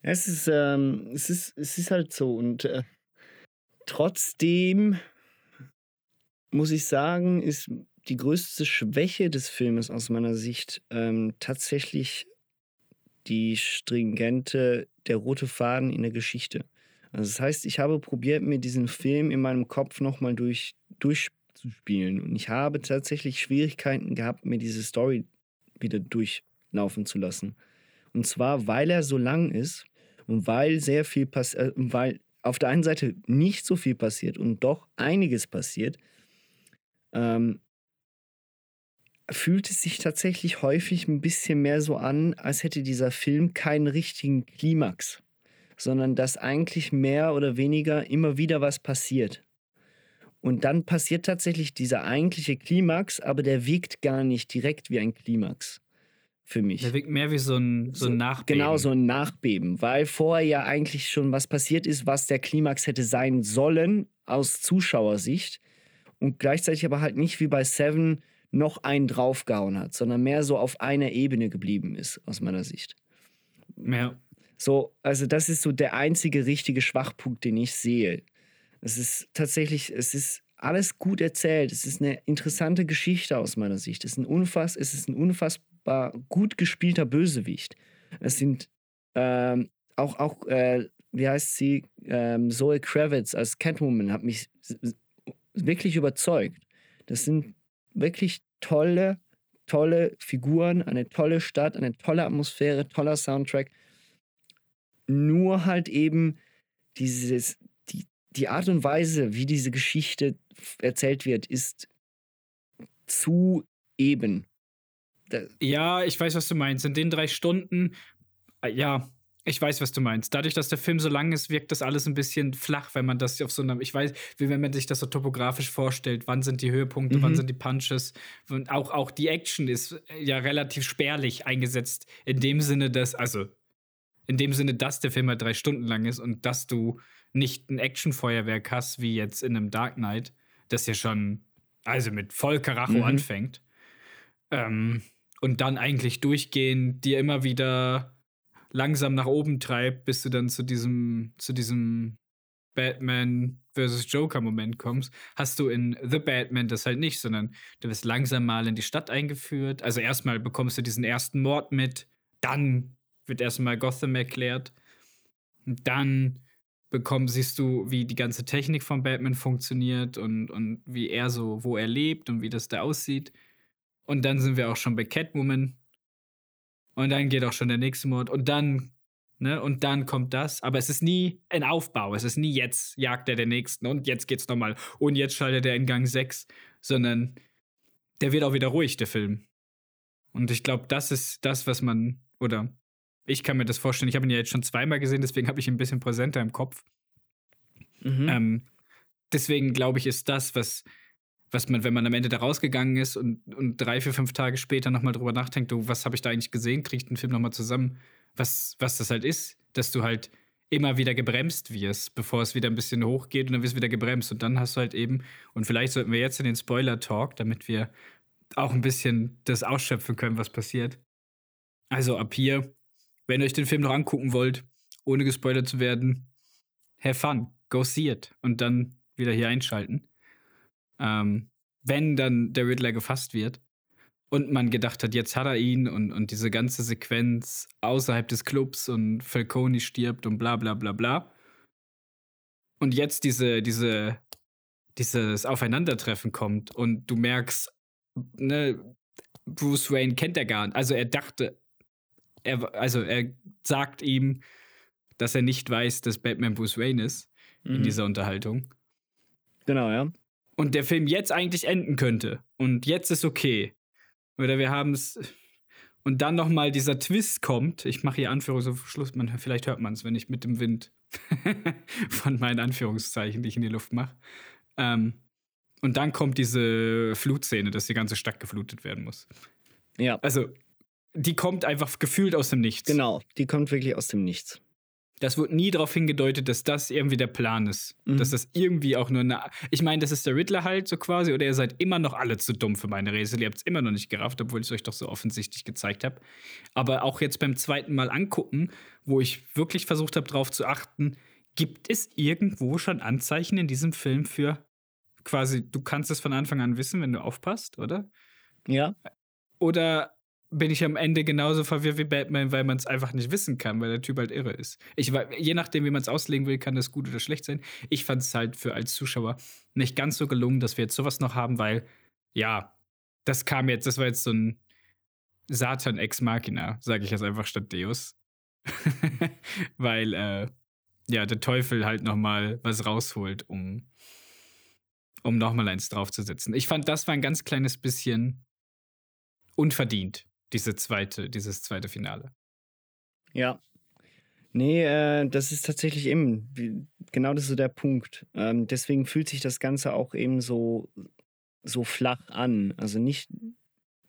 Es ist, ähm, es ist, es ist halt so und äh, Trotzdem muss ich sagen, ist die größte Schwäche des Filmes aus meiner Sicht ähm, tatsächlich die stringente, der rote Faden in der Geschichte. Also das heißt, ich habe probiert, mir diesen Film in meinem Kopf nochmal durch, durchzuspielen. Und ich habe tatsächlich Schwierigkeiten gehabt, mir diese Story wieder durchlaufen zu lassen. Und zwar, weil er so lang ist und weil sehr viel passiert, äh, weil auf der einen Seite nicht so viel passiert und doch einiges passiert, ähm, fühlt es sich tatsächlich häufig ein bisschen mehr so an, als hätte dieser Film keinen richtigen Klimax, sondern dass eigentlich mehr oder weniger immer wieder was passiert. Und dann passiert tatsächlich dieser eigentliche Klimax, aber der wirkt gar nicht direkt wie ein Klimax für mich. Der wirkt mehr wie so ein, so ein Nachbeben. Genau, so ein Nachbeben, weil vorher ja eigentlich schon was passiert ist, was der Klimax hätte sein sollen aus Zuschauersicht und gleichzeitig aber halt nicht wie bei Seven noch einen draufgehauen hat, sondern mehr so auf einer Ebene geblieben ist, aus meiner Sicht. Ja. So, also das ist so der einzige richtige Schwachpunkt, den ich sehe. Es ist tatsächlich, es ist alles gut erzählt. Es ist eine interessante Geschichte aus meiner Sicht. Es ist ein, unfass, es ist ein unfassbar gut gespielter Bösewicht. Es sind ähm, auch, auch äh, wie heißt sie, ähm, Zoe Kravitz als Catwoman hat mich wirklich überzeugt. Das sind wirklich tolle, tolle Figuren, eine tolle Stadt, eine tolle Atmosphäre, toller Soundtrack. Nur halt eben dieses, die, die Art und Weise, wie diese Geschichte erzählt wird, ist zu eben. ja, ich weiß, was du meinst. In den drei Stunden, äh, ja, ich weiß, was du meinst. Dadurch, dass der Film so lang ist, wirkt das alles ein bisschen flach, wenn man das auf so einem, ich weiß, wie wenn man sich das so topografisch vorstellt. Wann sind die Höhepunkte, mhm. wann sind die Punches? Und auch, auch die Action ist ja relativ spärlich eingesetzt. In dem Sinne, dass, also, in dem Sinne, dass der Film halt drei Stunden lang ist und dass du nicht ein Actionfeuerwerk hast, wie jetzt in einem Dark Knight, das ja schon, also mit voll Karacho mhm. anfängt. Ähm, und dann eigentlich durchgehend dir immer wieder langsam nach oben treibt, bis du dann zu diesem, zu diesem Batman versus Joker-Moment kommst, hast du in The Batman das halt nicht, sondern du wirst langsam mal in die Stadt eingeführt. Also erstmal bekommst du diesen ersten Mord mit, dann wird erstmal Gotham erklärt. Und dann bekomm, siehst du, wie die ganze Technik von Batman funktioniert und, und wie er so, wo er lebt und wie das da aussieht. Und dann sind wir auch schon bei Catwoman, und dann geht auch schon der nächste Mord. Und dann, ne, und dann kommt das. Aber es ist nie ein Aufbau. Es ist nie jetzt jagt er den nächsten und jetzt geht's nochmal. Und jetzt schaltet er in Gang 6. Sondern der wird auch wieder ruhig, der Film. Und ich glaube, das ist das, was man, oder ich kann mir das vorstellen. Ich habe ihn ja jetzt schon zweimal gesehen, deswegen habe ich ihn ein bisschen präsenter im Kopf. Mhm. Ähm, deswegen glaube ich, ist das, was was man, wenn man am Ende da rausgegangen ist und, und drei, vier, fünf Tage später nochmal drüber nachdenkt, du, was habe ich da eigentlich gesehen, kriegt den Film nochmal zusammen, was, was das halt ist, dass du halt immer wieder gebremst wirst, bevor es wieder ein bisschen hochgeht und dann wirst du wieder gebremst. Und dann hast du halt eben, und vielleicht sollten wir jetzt in den Spoiler-Talk, damit wir auch ein bisschen das ausschöpfen können, was passiert. Also ab hier, wenn ihr euch den Film noch angucken wollt, ohne gespoilert zu werden, have fun, go see it. Und dann wieder hier einschalten ähm, wenn dann der Riddler gefasst wird und man gedacht hat, jetzt hat er ihn und, und diese ganze Sequenz außerhalb des Clubs und Falcone stirbt und bla bla bla bla. Und jetzt diese, diese, dieses Aufeinandertreffen kommt und du merkst, ne, Bruce Wayne kennt er gar nicht. Also er dachte, er, also er sagt ihm, dass er nicht weiß, dass Batman Bruce Wayne ist mhm. in dieser Unterhaltung. Genau, ja und der Film jetzt eigentlich enden könnte und jetzt ist okay. Oder wir haben es und dann noch mal dieser Twist kommt. Ich mache hier Anführungs auf Schluss, man, vielleicht hört man es, wenn ich mit dem Wind <laughs> von meinen Anführungszeichen, die ich in die Luft mache. Ähm, und dann kommt diese Flutszene, dass die ganze Stadt geflutet werden muss. Ja. Also, die kommt einfach gefühlt aus dem Nichts. Genau, die kommt wirklich aus dem Nichts das wird nie darauf hingedeutet, dass das irgendwie der Plan ist. Mhm. Dass das irgendwie auch nur eine. Ich meine, das ist der Riddler halt so quasi, oder ihr seid immer noch alle zu dumm für meine Rätsel. Ihr habt es immer noch nicht gerafft, obwohl ich es euch doch so offensichtlich gezeigt habe. Aber auch jetzt beim zweiten Mal angucken, wo ich wirklich versucht habe, darauf zu achten, gibt es irgendwo schon Anzeichen in diesem Film für quasi, du kannst es von Anfang an wissen, wenn du aufpasst, oder? Ja. Oder bin ich am Ende genauso verwirrt wie Batman, weil man es einfach nicht wissen kann, weil der Typ halt irre ist. Ich, je nachdem, wie man es auslegen will, kann das gut oder schlecht sein. Ich fand es halt für als Zuschauer nicht ganz so gelungen, dass wir jetzt sowas noch haben, weil, ja, das kam jetzt, das war jetzt so ein Satan ex Machina, sage ich jetzt einfach statt Deus. <laughs> weil, äh, ja, der Teufel halt noch mal was rausholt, um, um noch eins draufzusetzen. Ich fand, das war ein ganz kleines bisschen unverdient diese zweite, dieses zweite Finale. Ja. Nee, äh, das ist tatsächlich eben, genau das ist so der Punkt. Ähm, deswegen fühlt sich das Ganze auch eben so, so flach an. Also nicht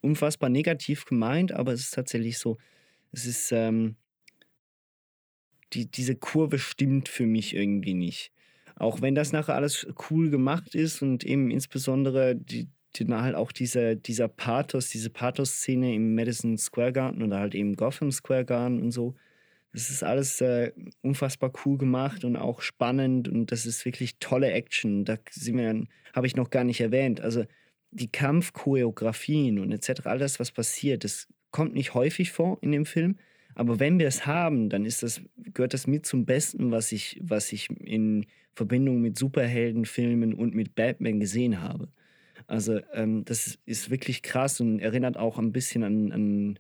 unfassbar negativ gemeint, aber es ist tatsächlich so, es ist, ähm, die, diese Kurve stimmt für mich irgendwie nicht. Auch wenn das nachher alles cool gemacht ist und eben insbesondere die, halt auch dieser, dieser Pathos, diese Pathos-Szene im Madison Square Garden oder halt eben Gotham Square Garden und so, Das ist alles äh, unfassbar cool gemacht und auch spannend und das ist wirklich tolle Action. Da habe ich noch gar nicht erwähnt. Also die Kampfchoreografien und etc., all das, was passiert, das kommt nicht häufig vor in dem Film. Aber wenn wir es haben, dann ist das, gehört das mit zum Besten, was ich, was ich in Verbindung mit Superheldenfilmen und mit Batman gesehen habe. Also ähm, das ist wirklich krass und erinnert auch ein bisschen an, an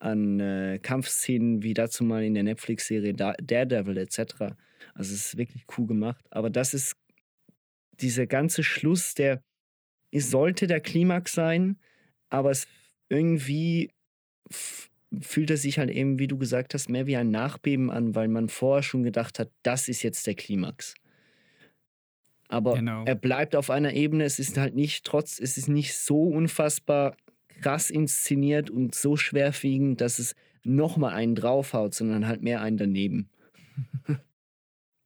an äh, Kampfszenen wie dazu mal in der Netflix-Serie Daredevil etc. Also es ist wirklich cool gemacht. Aber das ist dieser ganze Schluss, der sollte der Klimax sein, aber es irgendwie fühlt er sich halt eben, wie du gesagt hast, mehr wie ein Nachbeben an, weil man vorher schon gedacht hat, das ist jetzt der Klimax. Aber genau. er bleibt auf einer Ebene, es ist halt nicht trotz, es ist nicht so unfassbar krass inszeniert und so schwerwiegend, dass es nochmal einen draufhaut, sondern halt mehr einen daneben.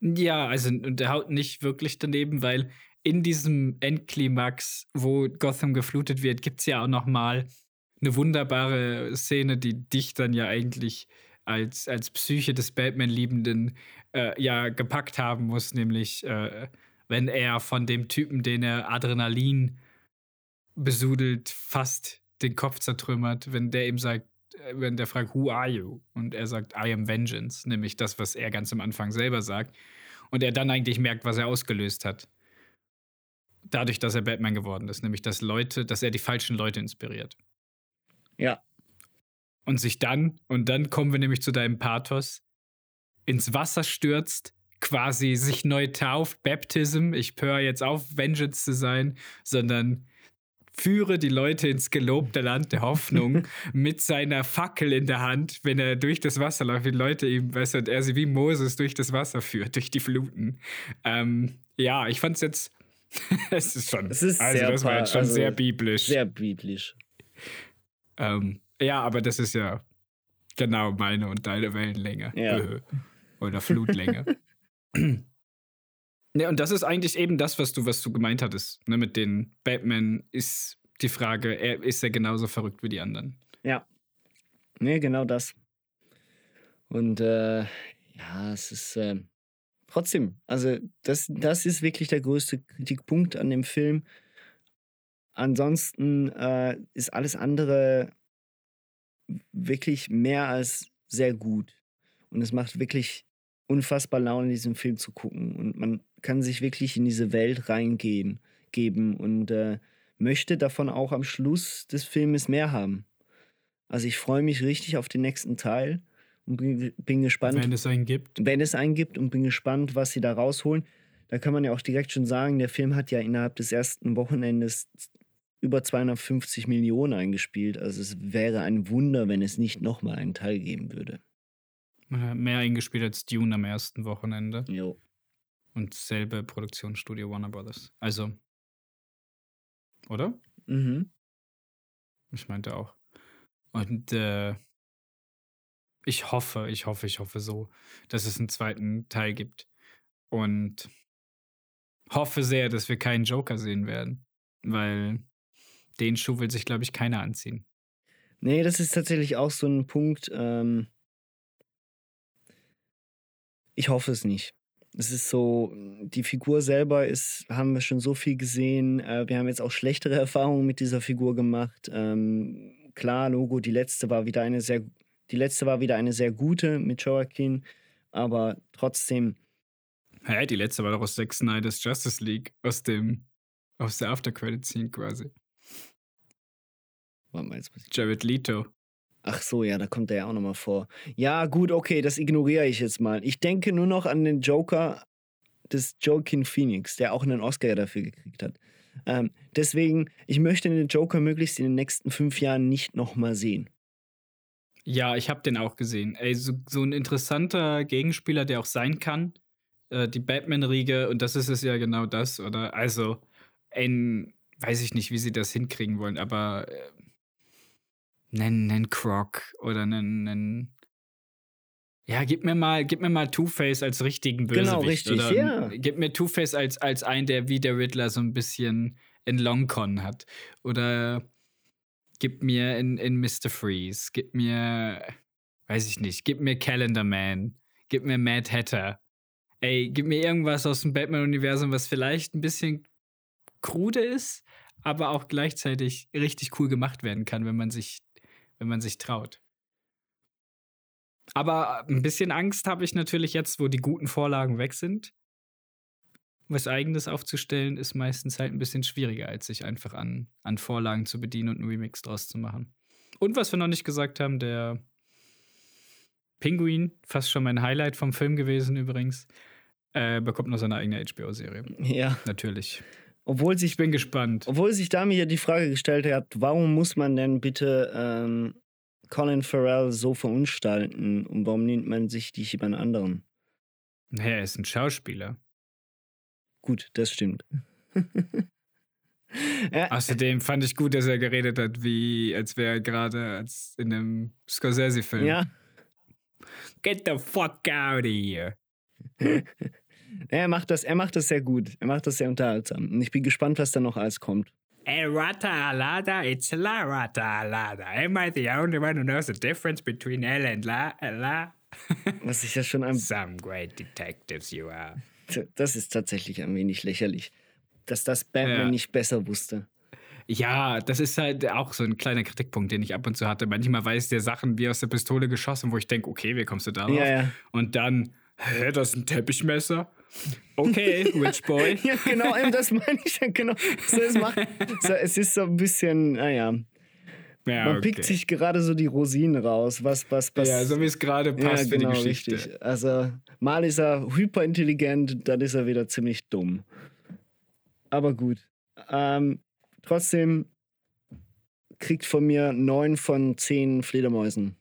ja, also der haut nicht wirklich daneben, weil in diesem Endklimax, wo Gotham geflutet wird, gibt es ja auch nochmal eine wunderbare Szene, die dich dann ja eigentlich als, als Psyche des Batman-Liebenden äh, ja gepackt haben muss, nämlich äh, wenn er von dem Typen, den er Adrenalin besudelt, fast den Kopf zertrümmert, wenn der ihm sagt, äh, wenn der fragt, who are you? Und er sagt, I am vengeance, nämlich das, was er ganz am Anfang selber sagt. Und er dann eigentlich merkt, was er ausgelöst hat. Dadurch, dass er Batman geworden ist, nämlich dass Leute, dass er die falschen Leute inspiriert. Ja. Und sich dann, und dann kommen wir nämlich zu deinem Pathos, ins Wasser stürzt, quasi sich neu tauft, Baptism, ich höre jetzt auf, Vengeance zu sein, sondern führe die Leute ins gelobte Land der Hoffnung <laughs> mit seiner Fackel in der Hand, wenn er durch das Wasser läuft, wie Leute ihm, weißt du, er sie wie Moses durch das Wasser führt, durch die Fluten. Ähm, ja, ich fand es jetzt, <laughs> es ist schon, es ist also sehr das war jetzt schon also sehr biblisch. Sehr biblisch. Ähm, ja, aber das ist ja genau meine und deine Wellenlänge. Ja. Oder Flutlänge. <laughs> <clears throat> Ne, und das ist eigentlich eben das, was du, was du gemeint hattest. Ne, mit den Batman ist die Frage, er, ist er genauso verrückt wie die anderen? Ja. Nee, genau das. Und äh, ja, es ist äh, trotzdem, also das, das ist wirklich der größte Kritikpunkt an dem Film. Ansonsten äh, ist alles andere wirklich mehr als sehr gut. Und es macht wirklich unfassbar Laune, diesen Film zu gucken. Und man kann sich wirklich in diese Welt reingehen, geben und äh, möchte davon auch am Schluss des Filmes mehr haben. Also ich freue mich richtig auf den nächsten Teil und bin, bin gespannt. Wenn es einen gibt. Wenn es einen gibt und bin gespannt, was sie da rausholen. Da kann man ja auch direkt schon sagen, der Film hat ja innerhalb des ersten Wochenendes über 250 Millionen eingespielt. Also es wäre ein Wunder, wenn es nicht nochmal einen Teil geben würde. Mehr eingespielt als Dune am ersten Wochenende. Jo. Und selbe Produktionsstudio Warner Brothers. Also. Oder? Mhm. Ich meinte auch. Und äh, ich hoffe, ich hoffe, ich hoffe so, dass es einen zweiten Teil gibt. Und hoffe sehr, dass wir keinen Joker sehen werden. Weil den Schuh will sich, glaube ich, keiner anziehen. Nee, das ist tatsächlich auch so ein Punkt. Ähm, ich hoffe es nicht. Es ist so, die Figur selber ist, haben wir schon so viel gesehen. Äh, wir haben jetzt auch schlechtere <laughs> Erfahrungen mit dieser Figur gemacht. Ähm, klar, Logo, die letzte war wieder eine sehr, die letzte war wieder eine sehr gute mit Joaquin, aber trotzdem. Hä, hey, die letzte war doch aus Zack Snyder's Justice League, aus dem, aus der After-Credit-Scene quasi. Warte mal, jetzt Jared Leto. Ach so, ja, da kommt er ja auch nochmal vor. Ja, gut, okay, das ignoriere ich jetzt mal. Ich denke nur noch an den Joker des Joaquin Phoenix, der auch einen Oscar dafür gekriegt hat. Ähm, deswegen, ich möchte den Joker möglichst in den nächsten fünf Jahren nicht nochmal sehen. Ja, ich habe den auch gesehen. Ey, so, so, ein interessanter Gegenspieler, der auch sein kann. Äh, die Batman-Riege, und das ist es ja genau das, oder? Also, ein, weiß ich nicht, wie sie das hinkriegen wollen, aber äh, einen, einen Croc oder einen, einen ja, gib mir mal, gib mir mal Two-Face als richtigen Bösewicht. Genau, richtig, oder ja. Gib mir Two-Face als, als einen, der wie der Riddler so ein bisschen in Longcon hat. Oder gib mir in, in Mr. Freeze, gib mir weiß ich nicht, gib mir Calendar Man, gib mir Mad Hatter. Ey, gib mir irgendwas aus dem Batman-Universum, was vielleicht ein bisschen krude ist, aber auch gleichzeitig richtig cool gemacht werden kann, wenn man sich, wenn man sich traut. Aber ein bisschen Angst habe ich natürlich jetzt, wo die guten Vorlagen weg sind. Was eigenes aufzustellen, ist meistens halt ein bisschen schwieriger, als sich einfach an, an Vorlagen zu bedienen und einen Remix draus zu machen. Und was wir noch nicht gesagt haben, der Pinguin, fast schon mein Highlight vom Film gewesen übrigens, äh, bekommt noch seine eigene HBO-Serie. Ja. Natürlich. Obwohl sich, Ich bin gespannt. obwohl sich da mir die Frage gestellt hat, warum muss man denn bitte ähm, Colin Farrell so verunstalten und warum nimmt man sich nicht jemand anderen? Naja, er ist ein Schauspieler. Gut, das stimmt. <laughs> ja, Außerdem fand ich gut, dass er geredet hat, wie als wäre er gerade als in einem Scorsese-Film. ja, Get the fuck out of here. <laughs> er macht das, er macht das sehr gut. Er macht das sehr unterhaltsam. Und ich bin gespannt, was da noch alles kommt. Hey, Rata Alada, it's La Rata Alada. Am I the only one who knows the difference between L and La? La? <laughs> Was ich ja schon am Some great detectives you are. Das ist tatsächlich ein wenig lächerlich, dass das Batman Ja. nicht besser wusste. Ja, das ist halt auch so ein kleiner Kritikpunkt, den ich ab und zu hatte. Manchmal weiß der Sachen wie aus der Pistole geschossen, wo ich denke, okay, wie kommst du darauf? Ja, ja. Und dann, hä, das ist ein Teppichmesser? Okay, Rich Boy. <laughs> Ja, genau, das meine ich ja genau. So, es, macht, so, es ist so ein bisschen, naja, Ja, man okay. pickt sich gerade so die Rosinen raus, was, was, was. Ja, so wie es gerade passt für die Geschichte. genau, richtig. Also, mal ist er hyperintelligent, dann ist er wieder ziemlich dumm. Aber gut. Ähm, trotzdem kriegt von mir neun von zehn Fledermäusen.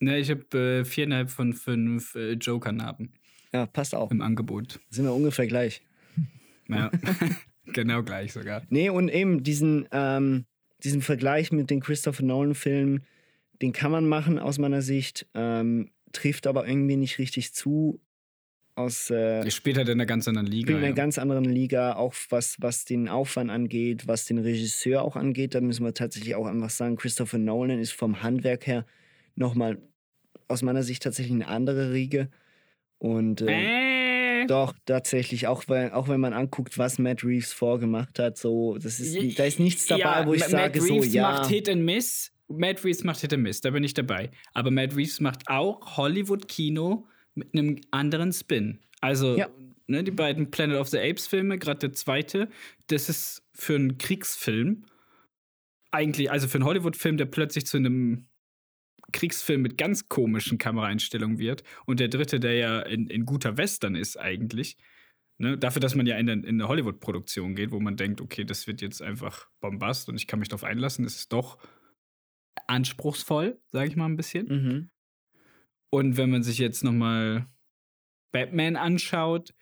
Ne, ich habe äh, viereinhalb von fünf äh, Joker-Narben Ja, passt auch. im Angebot. Sind wir ungefähr gleich. Ja, <laughs> genau gleich sogar. Nee, und eben diesen, ähm, diesen Vergleich mit den Christopher Nolan-Filmen, den kann man machen aus meiner Sicht, ähm, trifft aber irgendwie nicht richtig zu. Aus äh, Ich spiele halt in einer ganz anderen Liga. in einer ja. ganz anderen Liga, auch was, was den Aufwand angeht, was den Regisseur auch angeht. Da müssen wir tatsächlich auch einfach sagen, Christopher Nolan ist vom Handwerk her nochmal aus meiner Sicht tatsächlich eine andere Riege. Und äh, äh, doch, tatsächlich, auch, weil, auch wenn man anguckt, was Matt Reeves vorgemacht hat, so, das ist, da ist nichts dabei, ja, wo ich Ma- sage, Matt so, Reeves ja. macht Hit and Miss. Matt Reeves macht Hit and Miss, da bin ich dabei. Aber Matt Reeves macht auch Hollywood-Kino mit einem anderen Spin. Also, Ja. ne, die beiden Planet of the Apes-Filme, gerade der zweite, das ist für einen Kriegsfilm eigentlich, also für einen Hollywood-Film, der plötzlich zu einem Kriegsfilm mit ganz komischen Kameraeinstellungen wird. Und der dritte, der ja in, in guter Western ist eigentlich. Ne, dafür, dass man ja in, eine- in eine Hollywood-Produktion geht, wo man denkt, okay, das wird jetzt einfach Bombast und ich kann mich darauf einlassen, ist es doch anspruchsvoll, sage ich mal ein bisschen. Mhm. Und wenn man sich jetzt noch mal Batman anschaut,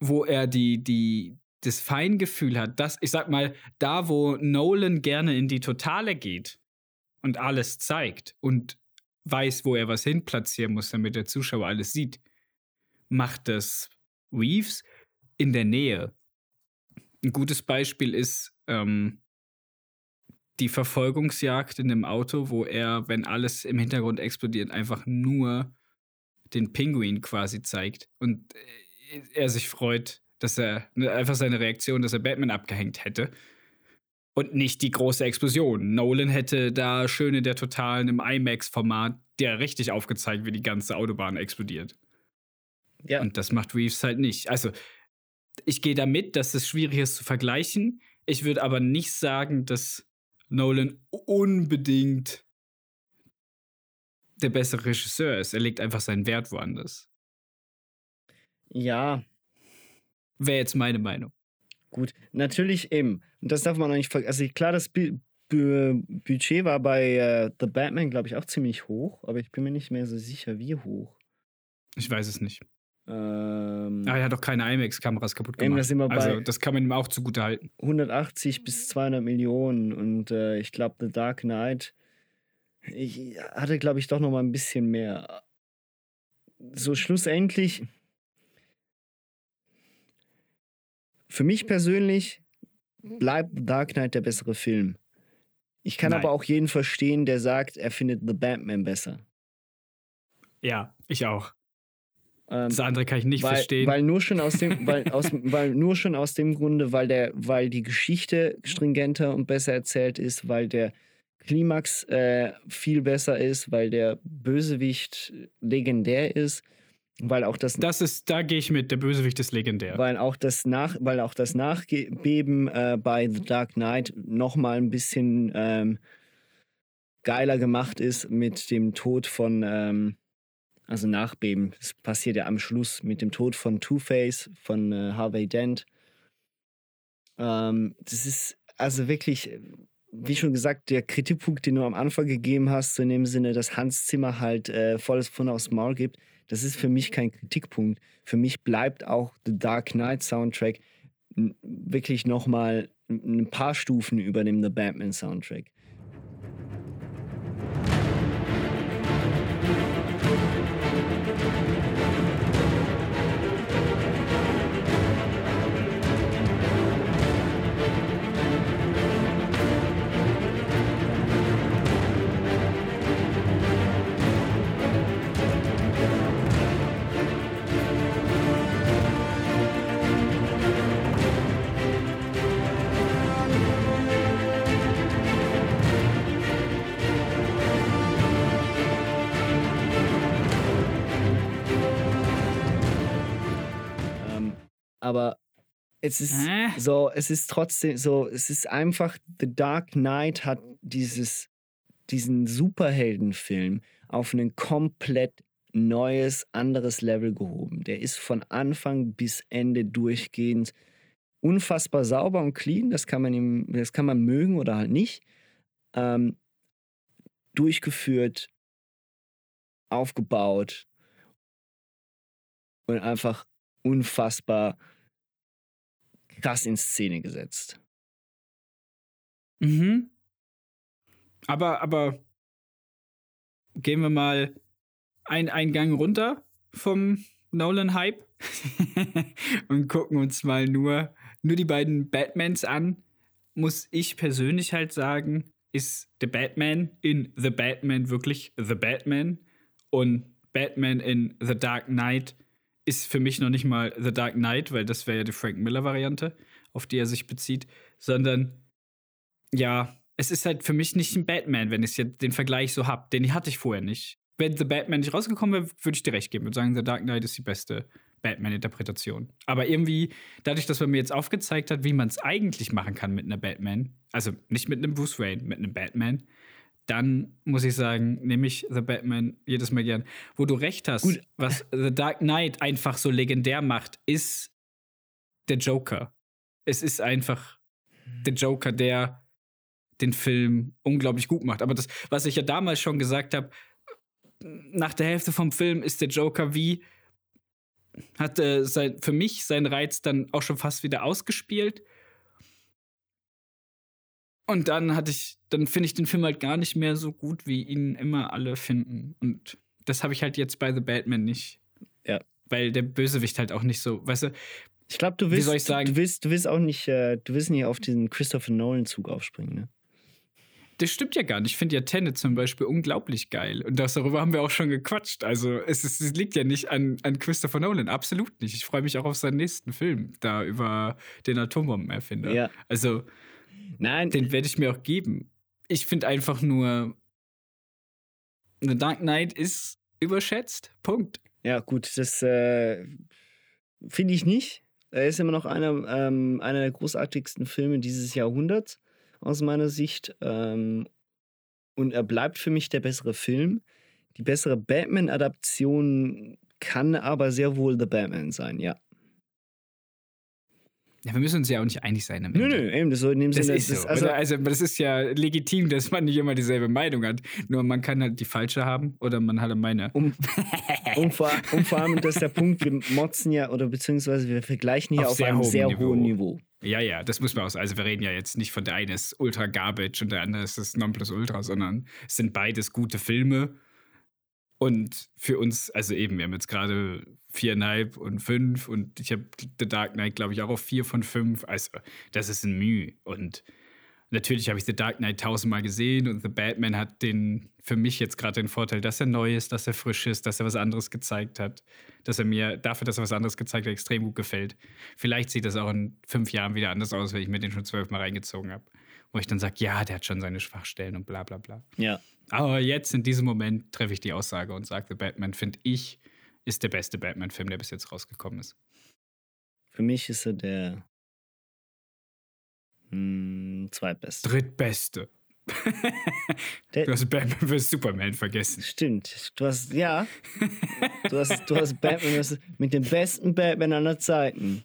wo er die, die, das Feingefühl hat, dass, ich sag mal, da, wo Nolan gerne in die Totale geht und alles zeigt und weiß, wo er was hinplatzieren muss, damit der Zuschauer alles sieht, macht das Reeves in der Nähe. Ein gutes Beispiel ist ähm, die Verfolgungsjagd in dem Auto, wo er, wenn alles im Hintergrund explodiert, einfach nur den Pinguin quasi zeigt und äh, er sich freut, dass er ne, einfach seine Reaktion, dass er Batman abgehängt hätte und nicht die große Explosion. Nolan hätte da schön in der Totalen im IMAX-Format der richtig aufgezeigt, wie die ganze Autobahn explodiert. Ja. Und das macht Reeves halt nicht. Also, ich gehe damit, dass es schwierig ist zu vergleichen. Ich würde aber nicht sagen, dass Nolan unbedingt der bessere Regisseur ist. Er legt einfach seinen Wert woanders. Ja, Wäre jetzt meine Meinung. gut. Natürlich eben. Und das darf man auch nicht vergessen. Also klar, das Bu Bu Budget war bei äh, The Batman, glaube ich, auch ziemlich hoch, aber ich bin mir nicht mehr so sicher, wie hoch. Ich weiß es nicht. Ähm, Aber er hat doch keine IMAX-Kameras kaputt gemacht. da sind wir bei- also, das kann man ihm auch zugute halten. 180 bis 200 Millionen und äh, ich glaube, The Dark Knight ich hatte, glaube ich, doch noch mal ein bisschen mehr. So schlussendlich, für mich persönlich bleibt Dark Knight der bessere Film. Ich kann Nein. aber auch jeden verstehen, der sagt, er findet The Batman besser. Ja, ich auch. Ähm, Das andere kann ich nicht weil, verstehen. Weil nur schon aus dem, <laughs> weil, aus, weil nur schon aus dem Grunde, weil der, weil die Geschichte stringenter und besser erzählt ist, weil der Klimax äh, viel besser ist, weil der Bösewicht legendär ist, weil auch das, das ist, da gehe ich mit, der Bösewicht ist legendär. weil auch das nach, weil auch das Nachbeben äh, bei The Dark Knight noch mal ein bisschen ähm, geiler gemacht ist mit dem Tod von ähm, also Nachbeben. Das passiert ja am Schluss mit dem Tod von Two-Face, von äh, Harvey Dent. Ähm, das ist also wirklich, wie schon gesagt, der Kritikpunkt, den du am Anfang gegeben hast, in dem Sinne, dass Hans Zimmer halt äh, volles Pfund aufs Maul gibt, das ist für mich kein Kritikpunkt. Für mich bleibt auch The Dark Knight Soundtrack wirklich nochmal ein paar Stufen über dem The Batman Soundtrack. Aber es ist Hä? so, es ist trotzdem so, es ist einfach, The Dark Knight hat dieses, diesen Superheldenfilm auf ein komplett neues, anderes Level gehoben. Der ist von Anfang bis Ende durchgehend unfassbar sauber und clean. Das kann man ihm, das kann man mögen oder halt nicht. Ähm, durchgeführt, aufgebaut und einfach unfassbar krass in Szene gesetzt. Mhm. Aber, aber gehen wir mal ein, einen Gang runter vom Nolan-Hype <laughs> und gucken uns mal nur, nur die beiden Batmans an. Muss ich persönlich halt sagen, ist The Batman in The Batman wirklich The Batman und Batman in The Dark Knight ist für mich noch nicht mal The Dark Knight, weil das wäre ja die Frank Miller-Variante, auf die er sich bezieht, sondern ja, es ist halt für mich nicht ein Batman, wenn ich jetzt den Vergleich so hab. Den hatte ich vorher nicht. Wenn The Batman nicht rausgekommen wäre, würde ich dir recht geben und sagen, The Dark Knight ist die beste Batman-Interpretation. Aber irgendwie, dadurch, dass man mir jetzt aufgezeigt hat, wie man es eigentlich machen kann mit einer Batman, also nicht mit einem Bruce Wayne, mit einem Batman, dann muss ich sagen, nehme ich The Batman jedes Mal gern. Wo du recht hast, Gut. was The Dark Knight einfach so legendär macht, ist der Joker. Es ist einfach der Joker, der den Film unglaublich gut macht. Aber das, was ich ja damals schon gesagt habe, nach der Hälfte vom Film ist der Joker wie hat äh, sein, für mich seinen Reiz dann auch schon fast wieder ausgespielt. Und dann hatte ich, dann finde ich den Film halt gar nicht mehr so gut, wie ihn immer alle finden. Und das habe ich halt jetzt bei The Batman nicht. Ja. Weil der Bösewicht halt auch nicht so, weißt du, Ich glaube, du Wie willst, soll ich sagen? du willst, du willst auch nicht, äh, du willst nicht auf diesen Christopher Nolan-Zug aufspringen, ne? Das stimmt ja gar nicht. Ich finde ja Tenet zum Beispiel unglaublich geil. Und das, darüber haben wir auch schon gequatscht. Also es, ist, es liegt ja nicht an, an Christopher Nolan. Absolut nicht. Ich freue mich auch auf seinen nächsten Film, da über den Atombombenerfinder. Ja. Also Nein, den werde ich mir auch geben. Ich finde einfach nur, The Dark Knight ist überschätzt. Punkt. ja gut, das äh, finde ich nicht. Er ist immer noch einer, ähm, einer der großartigsten Filme dieses Jahrhunderts aus meiner Sicht. Ähm, und er bleibt für mich der bessere Film. Die bessere Batman-Adaption kann aber sehr wohl The Batman sein, ja. Ja, wir müssen uns ja auch nicht einig sein. Nö, nö, eben, das so in dem Das Sinne. ist das, so. also, Also, das ist ja legitim, dass man nicht immer dieselbe Meinung hat. Nur man kann halt die falsche haben oder man hat meine. um, um, vor, um vor allem, das ist der Punkt, wir motzen ja oder beziehungsweise wir vergleichen hier Auf auf, einem sehr Niveau. hohen Niveau. Ja, ja, das muss man auch. Also wir reden ja jetzt nicht von der eine ist Ultra Garbage und der andere ist das Nonplusultra, sondern es sind beides gute Filme. Und für uns, also eben, wir haben jetzt gerade viereinhalb und fünf und ich habe The Dark Knight, glaube ich, auch auf vier von fünf. Also das ist ein Mühe. Und Natürlich habe ich The Dark Knight tausendmal gesehen und The Batman hat den für mich jetzt gerade den Vorteil, dass er neu ist, dass er frisch ist, dass er was anderes gezeigt hat, dass er mir dafür, dass er was anderes gezeigt hat, extrem gut gefällt. Vielleicht sieht das auch in fünf Jahren wieder anders aus, wenn ich mir den schon zwölfmal reingezogen habe. Wo ich dann sage, ja, der hat schon seine Schwachstellen und bla bla bla. Ja. Aber jetzt in diesem Moment treffe ich die Aussage und sage, The Batman, finde ich, ist der beste Batman-Film, der bis jetzt rausgekommen ist. Für mich ist er der hm, zweitbeste. Drittbeste. <laughs> Du hast Batman vs. Superman vergessen. Stimmt. Du hast, ja. <laughs> Du hast, du hast Batman mit dem besten Batman aller Zeiten.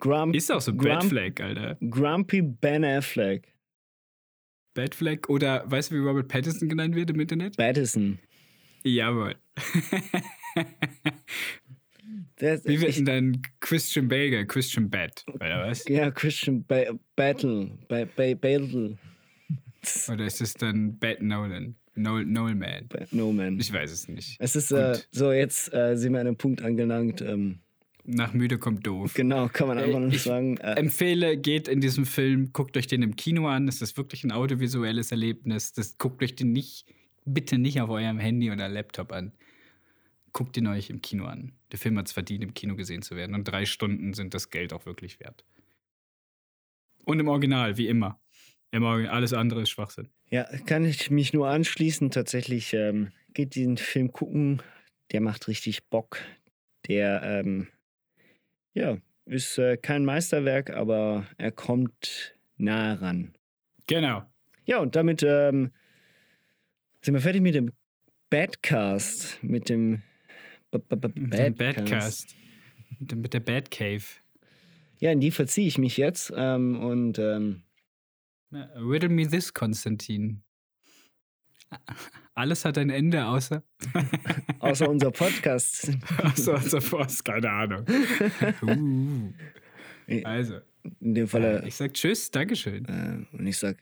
Grump, Ist auch so ein Grump- Batfleck, Alter. Grumpy Ben Affleck. Batfleck oder weißt du, wie Robert Pattinson genannt wird im Internet? Battison. Jawohl. Der, Wie wird denn dann Christian Bale, Christian Bat, oder was? ja, Christian ba Battle. Ba ba Battle. Oder ist es dann Bat Nolan? Noel, Noel Man? Ba no man. Ich weiß es nicht. Es ist äh, so, jetzt äh, sind wir an einem Punkt angelangt. Ähm, Nach müde kommt doof. genau, kann man einfach nur ich sagen. Äh, empfehle, geht in diesem Film, guckt euch den im Kino an. Das ist wirklich ein audiovisuelles Erlebnis. Das guckt euch den nicht, bitte nicht auf eurem Handy oder Laptop an. Guckt ihn euch im Kino an. Der Film hat es verdient, im Kino gesehen zu werden. Und drei Stunden sind das Geld auch wirklich wert. Und im Original, wie immer. Im Original, alles andere ist Schwachsinn. Ja, kann ich mich nur anschließen. Tatsächlich ähm, geht diesen Film gucken. Der macht richtig Bock. Der, ähm, ja, ist äh, kein Meisterwerk, aber er kommt nah ran. Genau. Ja, und damit ähm, sind wir fertig mit dem Badcast. Mit dem B -B -B dem Badcast. Mit der Batcave. Ja, in die verziehe ich mich jetzt. Ähm, und ähm, Riddle me this, Konstantin. <laughs> Alles hat ein Ende, außer, <laughs> außer unser Podcast. <laughs> außer unser Post, keine Ahnung. <laughs> Uh. Also, In dem Falle. ich sag Tschüss, Dankeschön. Äh, und ich sag